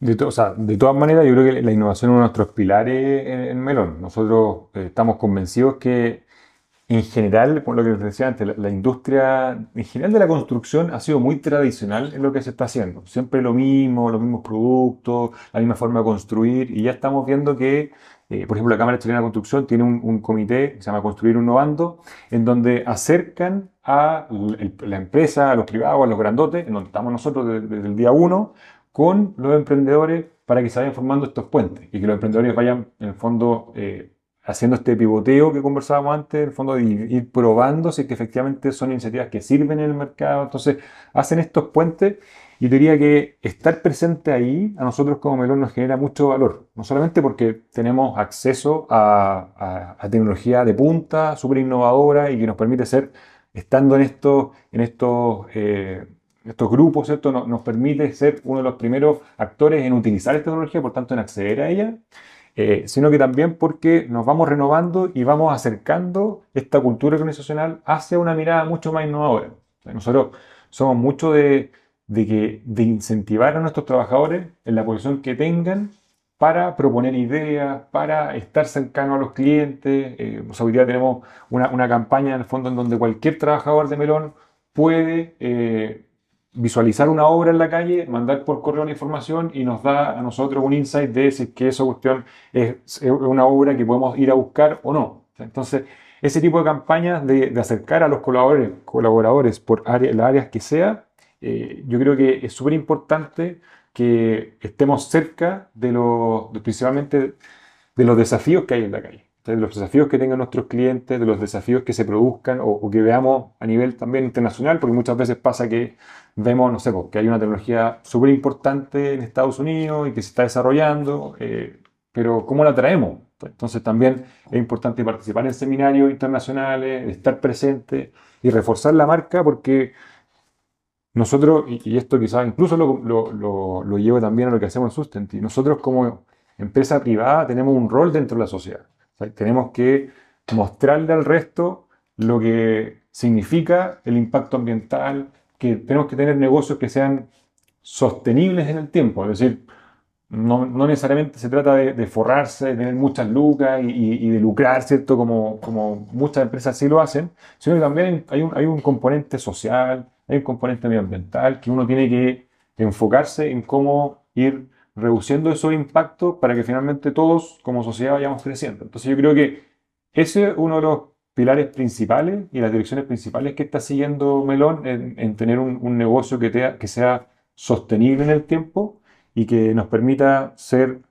De, todas maneras, yo creo que la innovación es uno de nuestros pilares en, Melón. Nosotros eh, estamos convencidos que, en general, por lo que les decía antes, la, industria en general de la construcción ha sido muy tradicional en lo que se está haciendo. Siempre lo mismo, los mismos productos, la misma forma de construir, y ya estamos viendo que, por ejemplo, la Cámara Chilena de Construcción tiene un, un comité que se llama Construir Innovando, en donde acercan a la empresa, a los privados, a los grandotes, en donde estamos nosotros desde, el día uno, con los emprendedores para que se vayan formando estos puentes y que los emprendedores vayan, en el fondo, eh, haciendo este pivoteo que conversábamos antes, en el fondo, de ir probando si que efectivamente son iniciativas que sirven en el mercado. Entonces, hacen estos puentes y diría que estar presente ahí a nosotros como Melón nos genera mucho valor, no solamente porque tenemos acceso a, tecnología de punta, súper innovadora y que nos permite ser, estando en estos, en estos, eh, estos grupos, ¿cierto? Nos, permite ser uno de los primeros actores en utilizar esta tecnología, por tanto en acceder a ella, eh, sino que también porque nos vamos renovando y vamos acercando esta cultura organizacional hacia una mirada mucho más innovadora. nosotros somos mucho de de, que, de incentivar a nuestros trabajadores en la posición que tengan para proponer ideas, para estar cercano a los clientes. Eh, hoy día tenemos una, una, campaña en el fondo en donde cualquier trabajador de Melón puede eh, visualizar una obra en la calle, mandar por correo la información y nos da a nosotros un insight de si que esa cuestión es, una obra que podemos ir a buscar o no. Entonces, ese tipo de campañas de, acercar a los colaboradores, colaboradores por área, las áreas que sea, eh, yo creo que es súper importante que estemos cerca de los, principalmente de los desafíos que hay en la calle, de los desafíos que tengan nuestros clientes, de los desafíos que se produzcan o, que veamos a nivel también internacional, porque muchas veces pasa que vemos, no sé, que hay una tecnología súper importante en Estados Unidos y que se está desarrollando, eh, pero ¿cómo la traemos? Entonces también es importante participar en seminarios internacionales, estar presente y reforzar la marca porque nosotros, y, esto quizás incluso lo, lo, lo, llevo también a lo que hacemos en Sustenti, nosotros como empresa privada tenemos un rol dentro de la sociedad. tenemos que mostrarle al resto lo que significa el impacto ambiental, que tenemos que tener negocios que sean sostenibles en el tiempo. Es decir, no, no necesariamente se trata de, forrarse, de tener muchas lucas y, y, de lucrar, ¿cierto? Como, como muchas empresas sí lo hacen, sino que también hay un, hay un componente social, hay un componente medioambiental que uno tiene que enfocarse en cómo ir reduciendo esos impactos para que finalmente todos como sociedad vayamos creciendo. Entonces yo creo que ese es uno de los pilares principales y las direcciones principales que está siguiendo Melón en, tener un, negocio que, sea sostenible en el tiempo y que nos permita ser,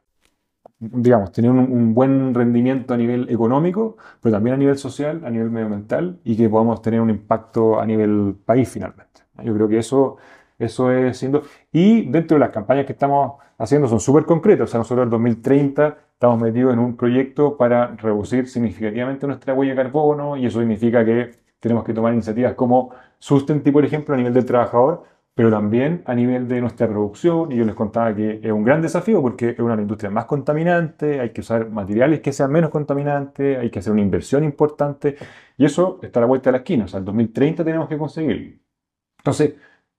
tener un, buen rendimiento a nivel económico, pero también a nivel social, a nivel medioambiental y que podamos tener un impacto a nivel país finalmente. Yo creo que eso, eso es siendo... Y dentro de las campañas que estamos haciendo son súper concretas. O sea, nosotros en 2030 estamos metidos en un proyecto para reducir significativamente nuestra huella de carbono y eso significa que tenemos que tomar iniciativas como Sustenti, por ejemplo, a nivel del trabajador, pero también a nivel de nuestra producción. Y yo les contaba que es un gran desafío porque es una industria más contaminante, hay que usar materiales que sean menos contaminantes, hay que hacer una inversión importante y eso está a la vuelta de la esquina. O sea, en 2030 tenemos que conseguirlo. Entonces,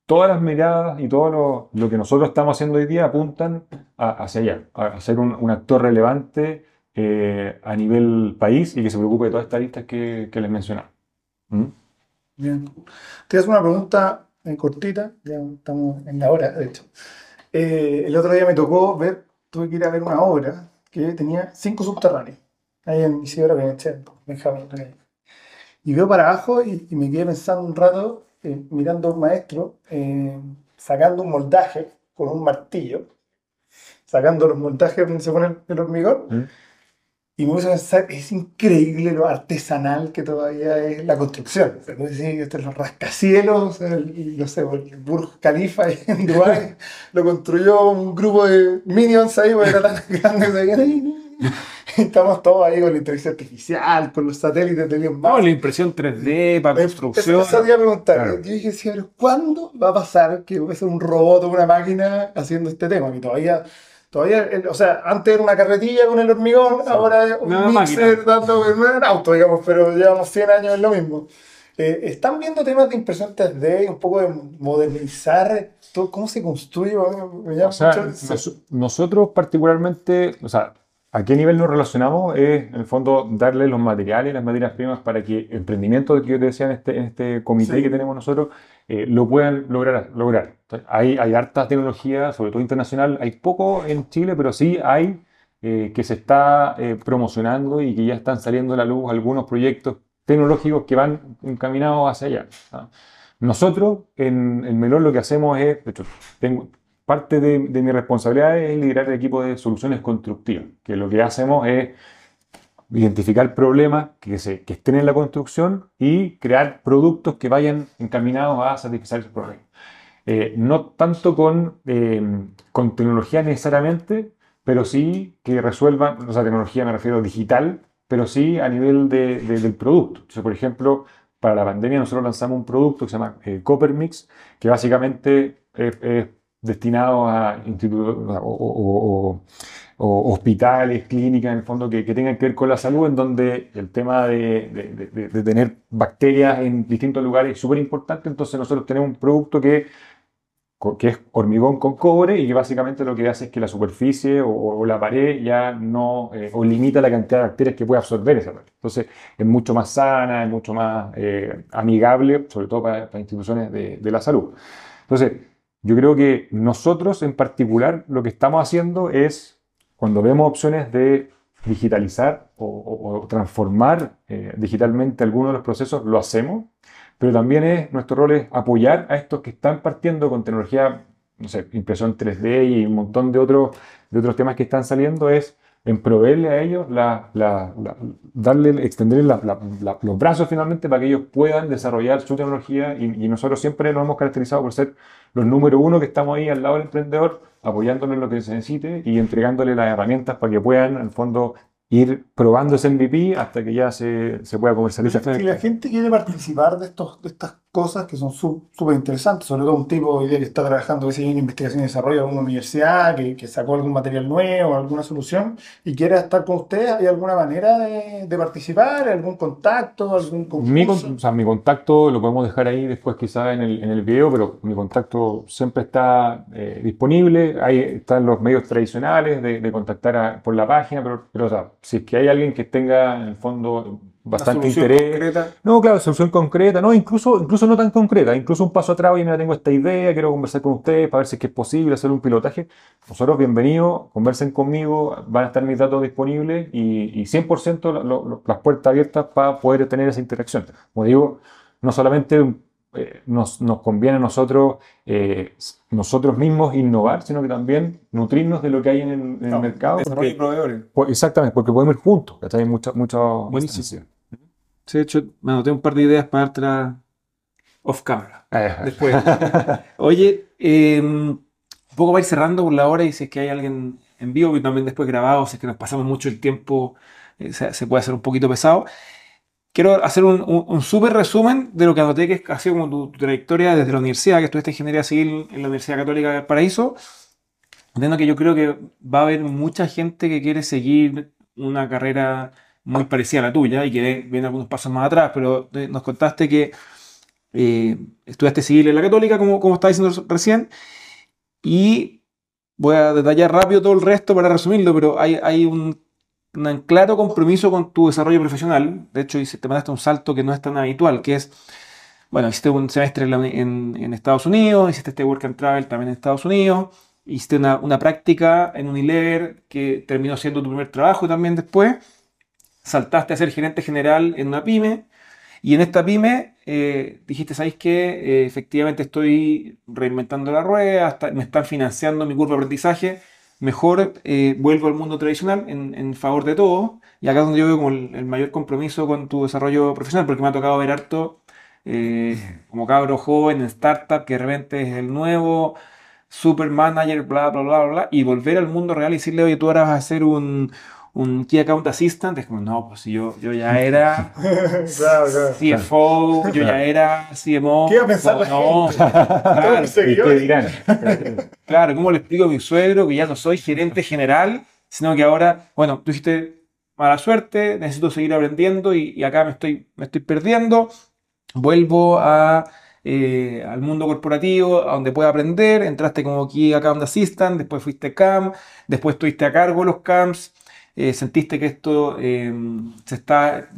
todas las miradas y todo lo, que nosotros estamos haciendo hoy día apuntan hacia allá, a, ser un, actor relevante eh, a nivel país y que se preocupe de todas estas listas que, les mencionaba. ¿Mm? Bien. Te hago una pregunta en cortita, ya estamos en la hora, de hecho. Eh, el otro día me tocó ver, tuve que ir a ver una obra que tenía cinco subterráneos, ahí en Isidora Benetcher, Benjamín. Y veo para abajo y me quedé pensando un rato eh, mirando a un maestro eh, sacando un moldaje con un martillo, sacando los moldajes donde se pone el hormigón. ¿Mm? Y me puse a pensar, es increíble lo artesanal que todavía es la construcción. O sea, los rascacielos, el, no sé, el Burj Khalifa en Dubái, lo construyó un grupo de minions ahí, porque era tan grande. Estamos todos ahí con la inteligencia artificial, con los satélites de Elon No, la impresión 3D para construcción. Eso te preguntar. Yo dije, sí, ¿cuándo va a pasar que va a ser un robot o una máquina haciendo este tema? Que todavía, todavía, o sea, antes era una carretilla con el hormigón, ahora es un mixer dando un auto, digamos, pero llevamos 100 años en lo mismo. Eh, ¿Están viendo temas de impresión 3D, un poco de modernizar todo, cómo se construye? o sea, nosotros particularmente, o sea, ¿A qué nivel nos relacionamos? Es, en el fondo, darle los materiales, las materias primas para que el emprendimiento que yo te decía en este, en este comité que tenemos nosotros eh, lo puedan lograr. lograr. hay, hay harta tecnología, sobre todo internacional. Hay poco en Chile, pero sí hay eh, que se está eh, promocionando y que ya están saliendo a la luz algunos proyectos tecnológicos que van encaminados hacia allá. Nosotros en, en Melón lo que hacemos es, de hecho, tengo, parte de, de mi responsabilidad es liderar el equipo de soluciones constructivas, que lo que hacemos es identificar problemas que, se, que estén en la construcción y crear productos que vayan encaminados a satisfacer esos problemas. Eh, no tanto con, eh, con tecnología necesariamente, pero sí que resuelvan, o sea, tecnología me refiero digital, pero sí a nivel de, de- del producto. Por ejemplo, para la pandemia nosotros lanzamos un producto que se llama eh, Copper Mix, que básicamente es destinado a institutos o, o- o- hospitales, clínicas, en el fondo, que, que tengan que ver con la salud, en donde el tema de, de- de- de- tener bacterias en distintos lugares es súper importante. Entonces nosotros tenemos un producto que que es hormigón con cobre y que básicamente lo que hace es que la superficie o, o la pared ya no, eh, o limita la cantidad de bacterias que puede absorber esa pared. Entonces es mucho más sana, es mucho más eh, amigable, sobre todo para, para instituciones de la salud. Entonces, yo creo que nosotros en particular lo que estamos haciendo es, cuando vemos opciones de digitalizar o, o- o transformar eh, digitalmente algunos de los procesos, lo hacemos pero también es, nuestro rol es apoyar a estos que están partiendo con tecnología, no sé, impresión 3D y un montón de otros, de otros temas que están saliendo, es en proveerle a ellos, la, la- la- darle, los brazos finalmente para que ellos puedan desarrollar su tecnología y, y nosotros siempre nos hemos caracterizado por ser los número uno que estamos ahí al lado del emprendedor, apoyándole en lo que se necesite y entregándole las herramientas para que puedan, en el fondo, ir probando ese MVP hasta que ya se, se pueda comercializar. Si la gente quiere participar de, estos, de estas cosas que son súper interesantes, sobre todo un tipo hoy día que está trabajando en investigación y desarrollo en alguna universidad, que, sacó algún material nuevo, alguna solución, y quiere estar con ustedes, ¿hay alguna manera de, de participar? ¿Algún contacto? ¿Algún Mi, contacto lo podemos dejar ahí después quizás en el, en el video, pero mi contacto siempre está eh, disponible. Ahí están los medios tradicionales de, de contactar por la página, pero, pero o sea, si es que hay alguien que tenga en el fondo bastante interés. concreta. No, claro, solución concreta, no, incluso, incluso no tan concreta, incluso un paso atrás, oye, mira, tengo esta idea, quiero conversar con ustedes para ver si es que es posible hacer un pilotaje. Nosotros, bienvenidos, conversen conmigo, van a estar mis datos disponibles y, y 100% lo- lo- las puertas abiertas para poder tener esa interacción. Como digo, no solamente eh, nos, nos conviene a nosotros, eh, nosotros mismos innovar, sino que también nutrirnos de lo que hay en el, en el No, mercado. Desarrollo de proveedores. Pues, Exactamente, porque podemos ir juntos, ¿cachai? Hay muchas muchas Buenísimo. Sí, de hecho, me anoté un par de ideas para dártela off camera. Eh, Después. Oye, eh, un poco va a ir cerrando por la hora y si es que hay alguien en vivo y también después grabado, si es que nos pasamos mucho el tiempo, eh, se, se puede hacer un poquito pesado. Quiero hacer un, un, un súper resumen de lo que anoté que es- ha sido como tu, tu trayectoria desde la universidad, que estudiaste ingeniería civil en la Universidad Católica del Paraíso. Entiendo que yo creo que va a haber mucha gente que quiere seguir una carrera muy parecida a la tuya y que viene algunos pasos más atrás, pero eh, nos contaste que eh, estudiaste civil en la Católica, como, como estaba diciendo recién, y voy a detallar rápido todo el resto para resumirlo, pero hay, hay un, un claro compromiso con tu desarrollo profesional. De hecho, te mandaste un salto que no es tan habitual, que es, bueno, hiciste un semestre en, en- en Estados Unidos, hiciste este Work and Travel también en Estados Unidos, hiciste una, una práctica en Unilever que terminó siendo tu primer trabajo también después, saltaste a ser gerente general en una pyme, y en esta pyme eh, dijiste, ¿sabéis qué? Eh, efectivamente estoy reinventando la rueda, está- me están financiando mi curva de aprendizaje, mejor eh, vuelvo al mundo tradicional en, en favor de todo. Y acá es donde yo veo como el, el mayor compromiso con tu desarrollo profesional, porque me ha tocado ver harto como cabro joven en startup que de repente es el nuevo super manager, bla, bla, bla, bla, bla, y volver al mundo real y decirle, oye, tú ahora vas a ser un, un Key Account Assistant. Es como, no, pues si yo, yo ya era Claro, claro. CFO, yo ya era CMO. ¿Qué iba a pensar la no, gente? claro, ¿Y dirán? claro, ¿cómo le explico a mi suegro que ya no soy gerente general, sino que ahora, bueno, tú dijiste mala suerte, necesito seguir aprendiendo y, y acá me estoy, me estoy perdiendo, vuelvo a, eh, al mundo corporativo, a donde pueda aprender, entraste como Key Account Assistant, después fuiste CAM, después estuviste a cargo de los CAMs, eh, sentiste que esto eh, se, está,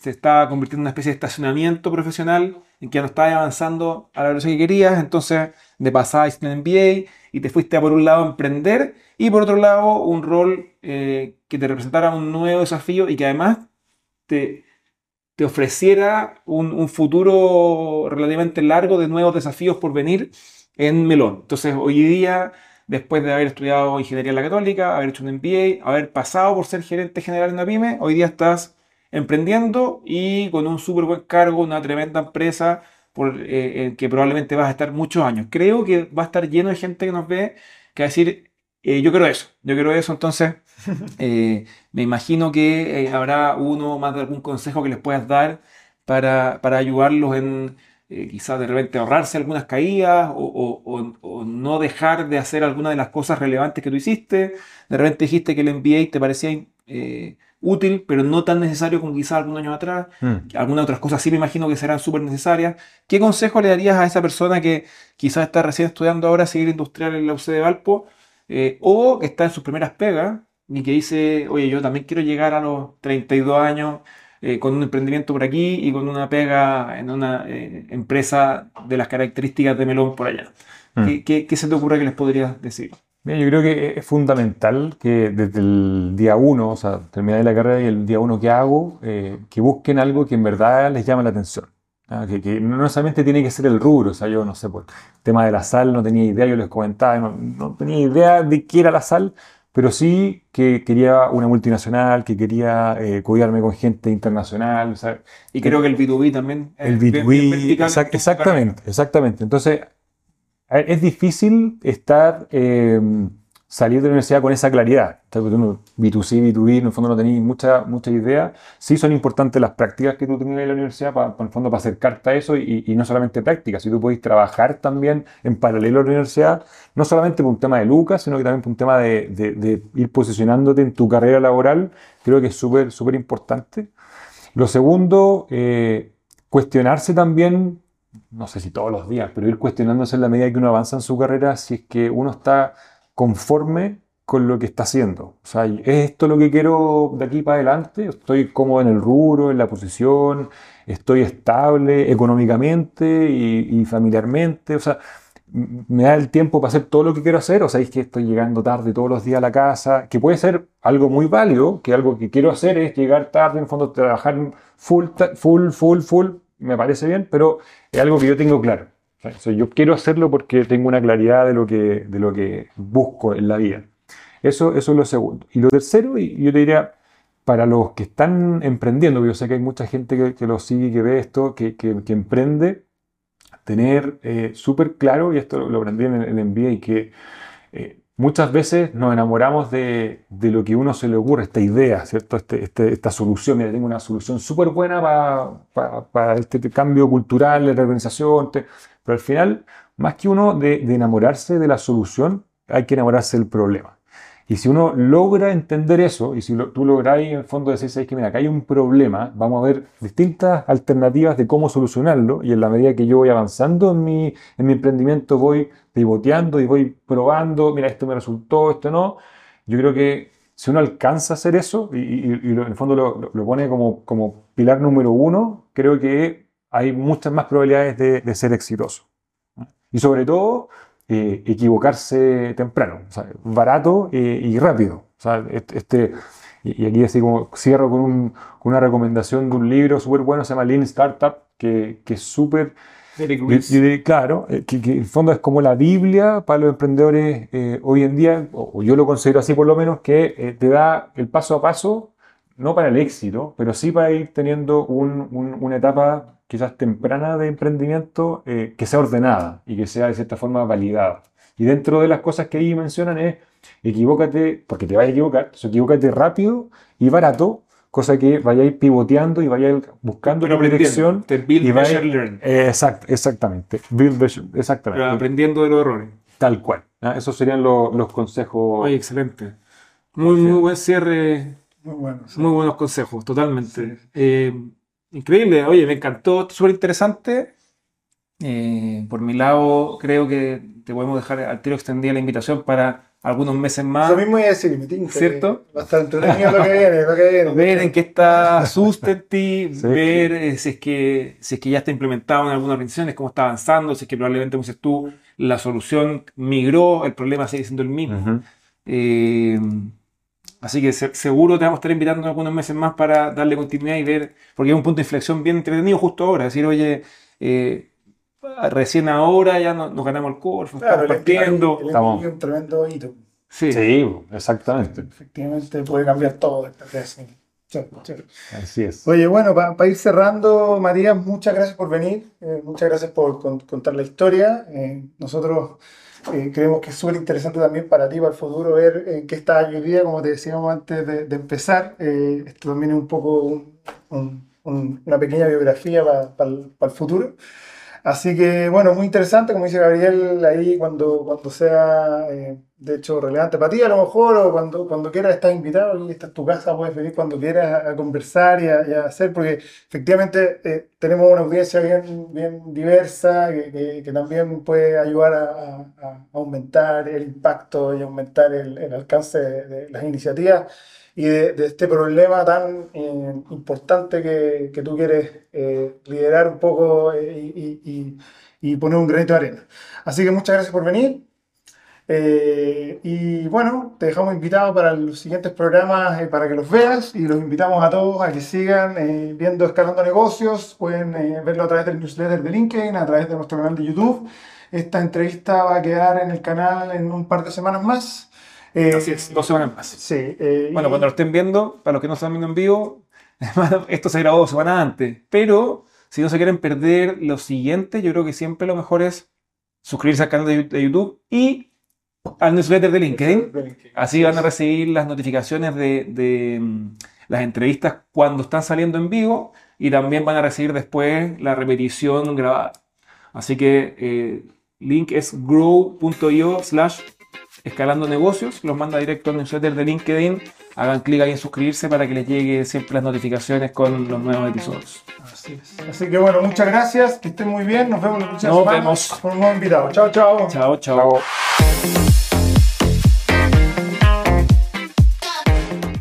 se convirtiendo en una especie de estacionamiento profesional, en que no estabas avanzando a la velocidad que querías, entonces de pasada hiciste un MBA y te fuiste a por un lado a emprender y por otro lado un rol eh, que te representara un nuevo desafío y que además te, te ofreciera un, un futuro relativamente largo de nuevos desafíos por venir en Melón. Entonces, hoy día, después de haber estudiado ingeniería en la Católica, haber hecho un MBA, haber pasado por ser gerente general en una pyme, hoy día estás emprendiendo y con un súper buen cargo, una tremenda empresa por eh, que probablemente vas a estar muchos años. Creo que va a estar lleno de gente que nos ve que va a decir, eh, yo quiero eso, yo quiero eso, entonces eh, me imagino que habrá uno más de algún consejo que les puedas dar para, para ayudarlos en quizás de repente ahorrarse algunas caídas o, o, no dejar de hacer alguna de las cosas relevantes que tú hiciste. De repente dijiste que el MBA te parecía útil, pero no tan necesario como quizás algunos años atrás. Mm. Algunas otras cosas sí me imagino que serán súper necesarias. ¿Qué consejo le darías a esa persona que quizás está recién estudiando ahora seguir industrial en la UC de Valpo eh, o que está en sus primeras pegas y que dice, oye, yo también quiero llegar a los 32 años eh, con un emprendimiento por aquí y con una pega en una eh, empresa de las características de Melón por allá? Mm. ¿Qué, qué se te ocurre que les podrías decir? yo creo que es fundamental que desde el día uno, o sea, terminar la carrera y el día uno que hago, eh, que busquen algo que en verdad les llame la atención. ¿ah? Que, no necesariamente tiene que ser el rubro, o sea, yo no sé, por el tema de la sal no tenía idea, yo les comentaba, no, tenía idea de qué era la sal, pero sí que quería una multinacional, que quería eh, cuidarme con gente internacional. y creo que el B2B también. El B2B, exactamente, exactamente. Entonces, es difícil estar, eh, salir de la universidad con esa claridad. B2C, B2B, en el fondo no tenéis mucha, mucha idea. Sí son importantes las prácticas que tú tenías en la universidad, para, en el fondo para acercarte a eso y, no solamente prácticas, si tú podéis trabajar también en paralelo a la universidad, no solamente por un tema de lucas, sino que también por un tema de, ir posicionándote en tu carrera laboral, creo que es súper, súper importante. Lo segundo, eh, cuestionarse también no sé si todos los días, pero ir cuestionándose en la medida que uno avanza en su carrera si es que uno está conforme con lo que está haciendo. O sea, ¿es esto lo que quiero de aquí para adelante? ¿Estoy cómodo en el rubro, en la posición? ¿Estoy estable económicamente y, familiarmente? O sea, ¿me da el tiempo para hacer todo lo que quiero hacer? ¿O sabéis que estoy llegando tarde todos los días a la casa? Que puede ser algo muy válido, que algo que quiero hacer es llegar tarde, en el fondo trabajar full, full, full, full, me parece bien, pero es algo que yo tengo claro. Yo quiero hacerlo porque tengo una claridad de lo que, de lo que busco en la vida. Eso, eso es lo segundo. Y lo tercero, y yo te diría, para los que están emprendiendo, yo sé que hay mucha gente que, que lo sigue, que ve esto, que, que, emprende, tener eh, súper claro, y esto lo aprendí en el, MBA, y que eh, Muchas veces nos enamoramos de, lo que uno se le ocurre, esta idea, ¿cierto? Este, este, esta solución, mira, tengo una solución súper buena para este cambio cultural, de reorganización, pero al final, más que uno de, enamorarse de la solución, hay que enamorarse del problema. Y si uno logra entender eso, y si tú logras en el fondo decir, que mira, acá hay un problema, vamos a ver distintas alternativas de cómo solucionarlo, y en la medida que yo voy avanzando en mi, en mi emprendimiento, voy pivoteando y voy probando, mira, esto me resultó, esto no, yo creo que si uno alcanza a hacer eso, y, en el fondo lo, lo, pone como, como pilar número uno, creo que hay muchas más probabilidades de, de ser exitoso. Y sobre todo, eh, equivocarse temprano, barato eh, y rápido. este, y aquí así como cierro con, una recomendación de un libro súper bueno, se llama Lean Startup, que, que es súper... Claro, eh, que, en el fondo es como la Biblia para los emprendedores hoy en día, o, yo lo considero así por lo menos, que te da el paso a paso, no para el éxito, pero sí para ir teniendo una etapa quizás temprana de emprendimiento eh, que sea ordenada y que sea de cierta forma validada. Y dentro de las cosas que ahí mencionan es equivócate, porque te vayas a equivocar, entonces equivócate rápido y barato, cosa que vayáis pivoteando y vayáis buscando una dirección. build, measure, learn. exactamente. Build, exactamente. Pero aprendiendo de los errores. Tal cual. ¿ah? Esos serían los consejos. Ay, excelente. Muy, muy buen cierre. Muy, buenos, muy buenos consejos, totalmente. Eh, Increíble, oye, me encantó, súper interesante. Eh, por mi lado, creo que te podemos dejar al tiro extendida la invitación para algunos meses más. Lo mismo voy a decir, me tinca, ¿Cierto? Bastante entretenido lo que viene, lo que viene. Ver en qué está Sustenti, ver eh, si, es que, si es que ya está implementado en algunas organizaciones, cómo está avanzando, si es que probablemente, como dices tú, la solución migró, el problema sigue siendo el mismo. Así que seguro te vamos a estar invitando en algunos meses más para darle continuidad y ver, porque es un punto de inflexión bien entretenido justo ahora. Decir, oye, eh, recién ahora ya no- nos, ganamos el Corfo, Claro, estamos partiendo. el Estamos- es un tremendo hito. Sí. Sí, exactamente. Efectivamente puede cambiar todo esta clase. Chévere, chévere. Así es. Oye, bueno, para ir cerrando, Matías, muchas gracias por venir, eh, muchas gracias por con- contar la historia. Eh, nosotros eh, creemos que es súper interesante también para ti, para el futuro, ver en qué estás hoy día, como te decíamos antes de, de empezar. Eh, esto también es un poco un- un- un- una pequeña biografía para el, el futuro. Así que, bueno, muy interesante, como dice Gabriel, ahí cuando, cuando sea, eh, de hecho, relevante para ti a lo mejor, o cuando, cuando quieras estás invitado, aquí esta es tu casa, puedes venir cuando quieras a, conversar y a, y a hacer, porque efectivamente eh, tenemos una audiencia bien, bien diversa que, que- que también puede ayudar a, a- aumentar el impacto y aumentar el, el alcance de, de las iniciativas y de, de este problema tan eh, importante que, que tú quieres eh, liderar un poco eh, y- y- y poner un granito de arena. Así que muchas gracias por venir. Eh, y bueno, te dejamos invitado para los siguientes programas eh, para que los veas y los invitamos a todos a que sigan eh, viendo Escalando Negocios. Pueden verlo a través del newsletter de LinkedIn, a través de nuestro canal de YouTube. Esta entrevista va a quedar en el canal en un par de semanas más. Así es, dos semanas más. Sí. Bueno, cuando lo estén viendo, para los que no están viendo en vivo, esto se grabó dos semanas antes. Pero si no se quieren perder lo siguiente, yo creo que siempre lo mejor es suscribirse al canal de de YouTube y al newsletter de LinkedIn. Así van a recibir las notificaciones de, de, mm, las entrevistas cuando están saliendo en vivo y también van a recibir después la repetición grabada. Así que eh, link es grow.io slash escalando negocios, los manda directo al newsletter de LinkedIn. Hagan clic ahí en suscribirse para que les llegue siempre las notificaciones con los nuevos episodios. Así, es. Así que bueno, muchas gracias, que estén muy bien, nos vemos la próxima Nos semana vemos. con un nuevo invitado. Chao, chao. Chao, chao. Chao.